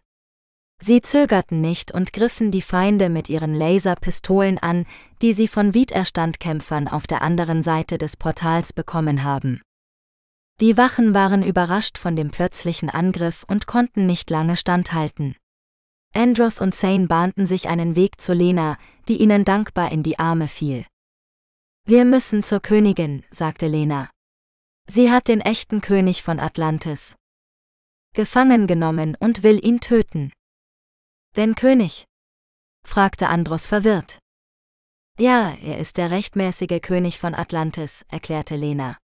Sie zögerten nicht und griffen die Feinde mit ihren Laserpistolen an, die sie von Widerstandkämpfern auf der anderen Seite des Portals bekommen haben. Die Wachen waren überrascht von dem plötzlichen Angriff und konnten nicht lange standhalten. Andros und Zane bahnten sich einen Weg zu Lena, die ihnen dankbar in die Arme fiel. Wir müssen zur Königin, sagte Lena. Sie hat den echten König von Atlantis gefangen genommen und will ihn töten. Den König? fragte Andros verwirrt. Ja, er ist der rechtmäßige König von Atlantis, erklärte Lena.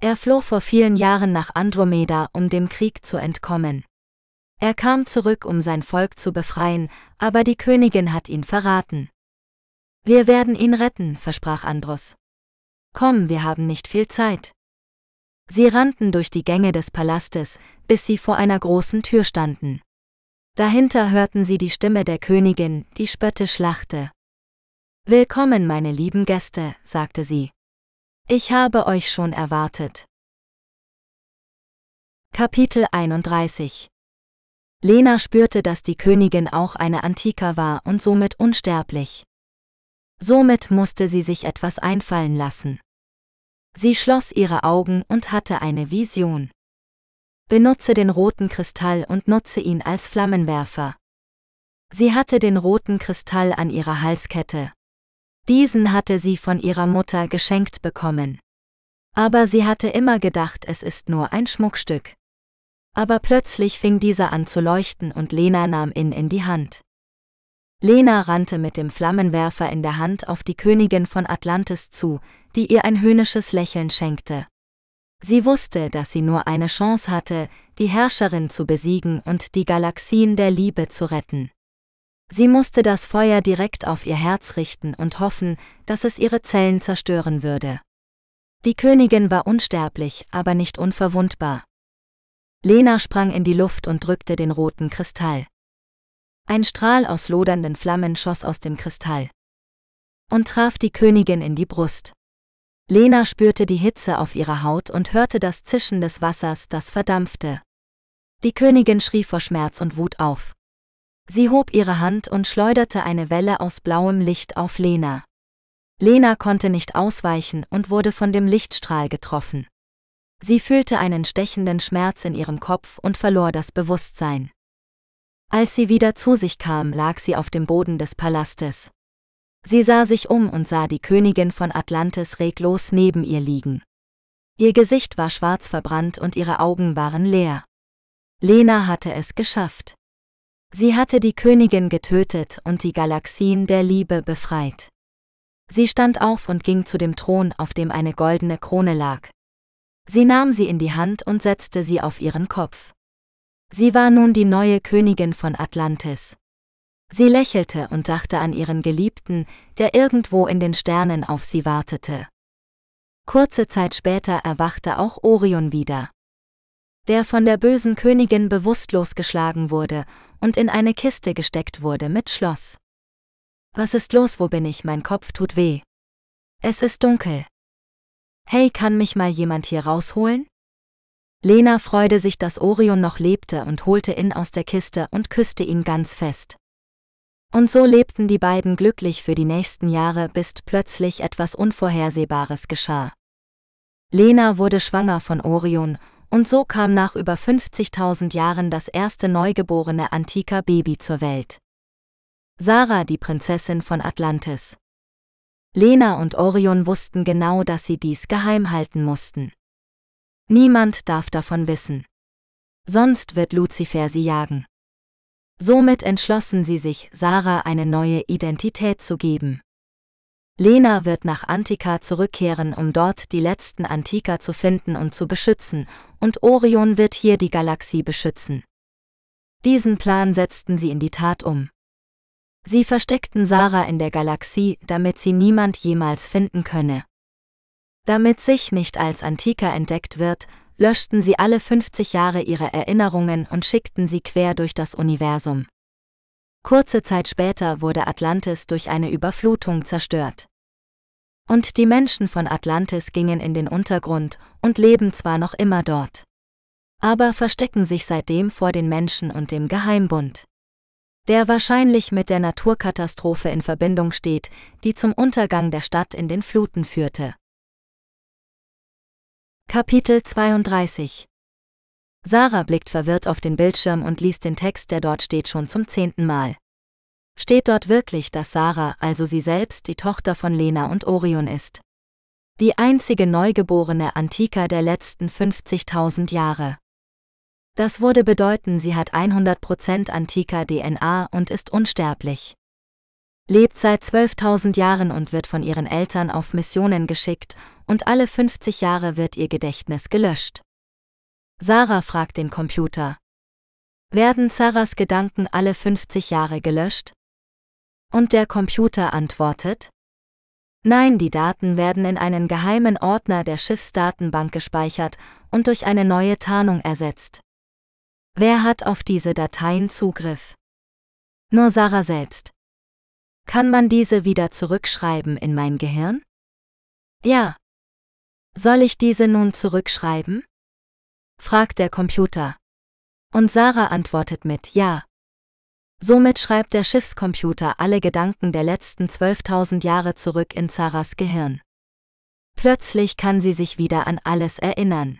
Er floh vor vielen Jahren nach Andromeda, um dem Krieg zu entkommen. Er kam zurück, um sein Volk zu befreien, aber die Königin hat ihn verraten. Wir werden ihn retten, versprach Andros. Komm, wir haben nicht viel Zeit. Sie rannten durch die Gänge des Palastes, bis sie vor einer großen Tür standen. Dahinter hörten sie die Stimme der Königin, die spöttisch lachte. Willkommen, meine lieben Gäste, sagte sie. Ich habe euch schon erwartet. Kapitel 31 Lena spürte, dass die Königin auch eine Antika war und somit unsterblich. Somit musste sie sich etwas einfallen lassen. Sie schloss ihre Augen und hatte eine Vision. Benutze den roten Kristall und nutze ihn als Flammenwerfer. Sie hatte den roten Kristall an ihrer Halskette. Diesen hatte sie von ihrer Mutter geschenkt bekommen. Aber sie hatte immer gedacht, es ist nur ein Schmuckstück. Aber plötzlich fing dieser an zu leuchten und Lena nahm ihn in die Hand. Lena rannte mit dem Flammenwerfer in der Hand auf die Königin von Atlantis zu, die ihr ein höhnisches Lächeln schenkte. Sie wusste, dass sie nur eine Chance hatte, die Herrscherin zu besiegen und die Galaxien der Liebe zu retten. Sie musste das Feuer direkt auf ihr Herz richten und hoffen, dass es ihre Zellen zerstören würde. Die Königin war unsterblich, aber nicht unverwundbar. Lena sprang in die Luft und drückte den roten Kristall. Ein Strahl aus lodernden Flammen schoss aus dem Kristall und traf die Königin in die Brust. Lena spürte die Hitze auf ihrer Haut und hörte das Zischen des Wassers, das verdampfte. Die Königin schrie vor Schmerz und Wut auf. Sie hob ihre Hand und schleuderte eine Welle aus blauem Licht auf Lena. Lena konnte nicht ausweichen und wurde von dem Lichtstrahl getroffen. Sie fühlte einen stechenden Schmerz in ihrem Kopf und verlor das Bewusstsein. Als sie wieder zu sich kam, lag sie auf dem Boden des Palastes. Sie sah sich um und sah die Königin von Atlantis reglos neben ihr liegen. Ihr Gesicht war schwarz verbrannt und ihre Augen waren leer. Lena hatte es geschafft. Sie hatte die Königin getötet und die Galaxien der Liebe befreit. Sie stand auf und ging zu dem Thron, auf dem eine goldene Krone lag. Sie nahm sie in die Hand und setzte sie auf ihren Kopf. Sie war nun die neue Königin von Atlantis. Sie lächelte und dachte an ihren Geliebten, der irgendwo in den Sternen auf sie wartete. Kurze Zeit später erwachte auch Orion wieder. Der von der bösen Königin bewusstlos geschlagen wurde und in eine Kiste gesteckt wurde mit Schloss. Was ist los, wo bin ich, mein Kopf tut weh. Es ist dunkel. Hey, kann mich mal jemand hier rausholen? Lena freute sich, dass Orion noch lebte und holte ihn aus der Kiste und küsste ihn ganz fest. Und so lebten die beiden glücklich für die nächsten Jahre, bis plötzlich etwas Unvorhersehbares geschah. Lena wurde schwanger von Orion, und so kam nach über 50.000 Jahren das erste neugeborene antiker Baby zur Welt. Sarah, die Prinzessin von Atlantis. Lena und Orion wussten genau, dass sie dies geheim halten mussten. Niemand darf davon wissen. Sonst wird Lucifer sie jagen. Somit entschlossen sie sich, Sarah eine neue Identität zu geben. Lena wird nach Antika zurückkehren, um dort die letzten Antika zu finden und zu beschützen, und Orion wird hier die Galaxie beschützen. Diesen Plan setzten sie in die Tat um. Sie versteckten Sarah in der Galaxie, damit sie niemand jemals finden könne. Damit sich nicht als Antika entdeckt wird, löschten sie alle 50 Jahre ihre Erinnerungen und schickten sie quer durch das Universum. Kurze Zeit später wurde Atlantis durch eine Überflutung zerstört. Und die Menschen von Atlantis gingen in den Untergrund und leben zwar noch immer dort. Aber verstecken sich seitdem vor den Menschen und dem Geheimbund. Der wahrscheinlich mit der Naturkatastrophe in Verbindung steht, die zum Untergang der Stadt in den Fluten führte. Kapitel 32 Sarah blickt verwirrt auf den Bildschirm und liest den Text, der dort steht, schon zum zehnten Mal. Steht dort wirklich, dass Sarah, also sie selbst, die Tochter von Lena und Orion ist? Die einzige neugeborene Antika der letzten 50.000 Jahre. Das würde bedeuten, sie hat 100% Antika DNA und ist unsterblich. Lebt seit 12.000 Jahren und wird von ihren Eltern auf Missionen geschickt, und alle 50 Jahre wird ihr Gedächtnis gelöscht. Sarah fragt den Computer. Werden Sarahs Gedanken alle 50 Jahre gelöscht? Und der Computer antwortet, Nein, die Daten werden in einen geheimen Ordner der Schiffsdatenbank gespeichert und durch eine neue Tarnung ersetzt. Wer hat auf diese Dateien Zugriff? Nur Sarah selbst. Kann man diese wieder zurückschreiben in mein Gehirn? Ja. Soll ich diese nun zurückschreiben? fragt der Computer. Und Sarah antwortet mit Ja. Somit schreibt der Schiffscomputer alle Gedanken der letzten 12.000 Jahre zurück in Sarahs Gehirn. Plötzlich kann sie sich wieder an alles erinnern.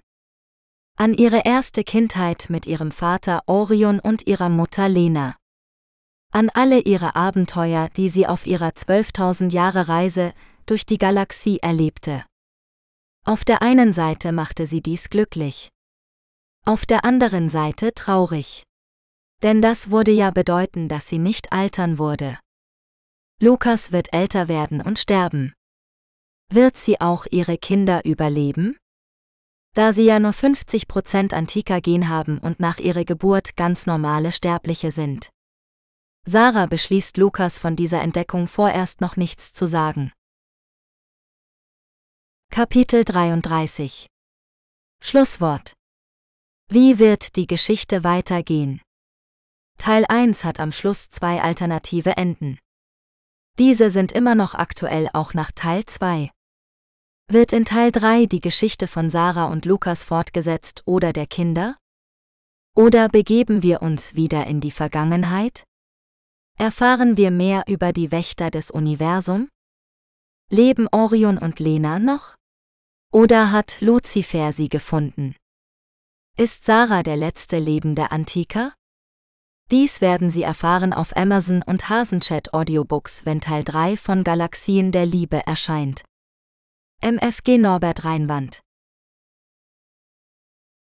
An ihre erste Kindheit mit ihrem Vater Orion und ihrer Mutter Lena. An alle ihre Abenteuer, die sie auf ihrer 12.000 Jahre Reise durch die Galaxie erlebte. Auf der einen Seite machte sie dies glücklich. Auf der anderen Seite traurig. Denn das würde ja bedeuten, dass sie nicht altern wurde. Lukas wird älter werden und sterben. Wird sie auch ihre Kinder überleben? Da sie ja nur 50% Antika-Gen haben und nach ihrer Geburt ganz normale Sterbliche sind. Sarah beschließt Lukas von dieser Entdeckung vorerst noch nichts zu sagen. Kapitel 33 Schlusswort Wie wird die Geschichte weitergehen? Teil 1 hat am Schluss zwei alternative Enden. Diese sind immer noch aktuell auch nach Teil 2. Wird in Teil 3 die Geschichte von Sarah und Lukas fortgesetzt oder der Kinder? Oder begeben wir uns wieder in die Vergangenheit? Erfahren wir mehr über die Wächter des Universums? Leben Orion und Lena noch? Oder hat Luzifer sie gefunden? Ist Sarah der letzte lebende Antiker? Dies werden Sie erfahren auf Amazon und Hasenchat Audiobooks, wenn Teil 3 von Galaxien der Liebe erscheint. MFG Norbert Reinwand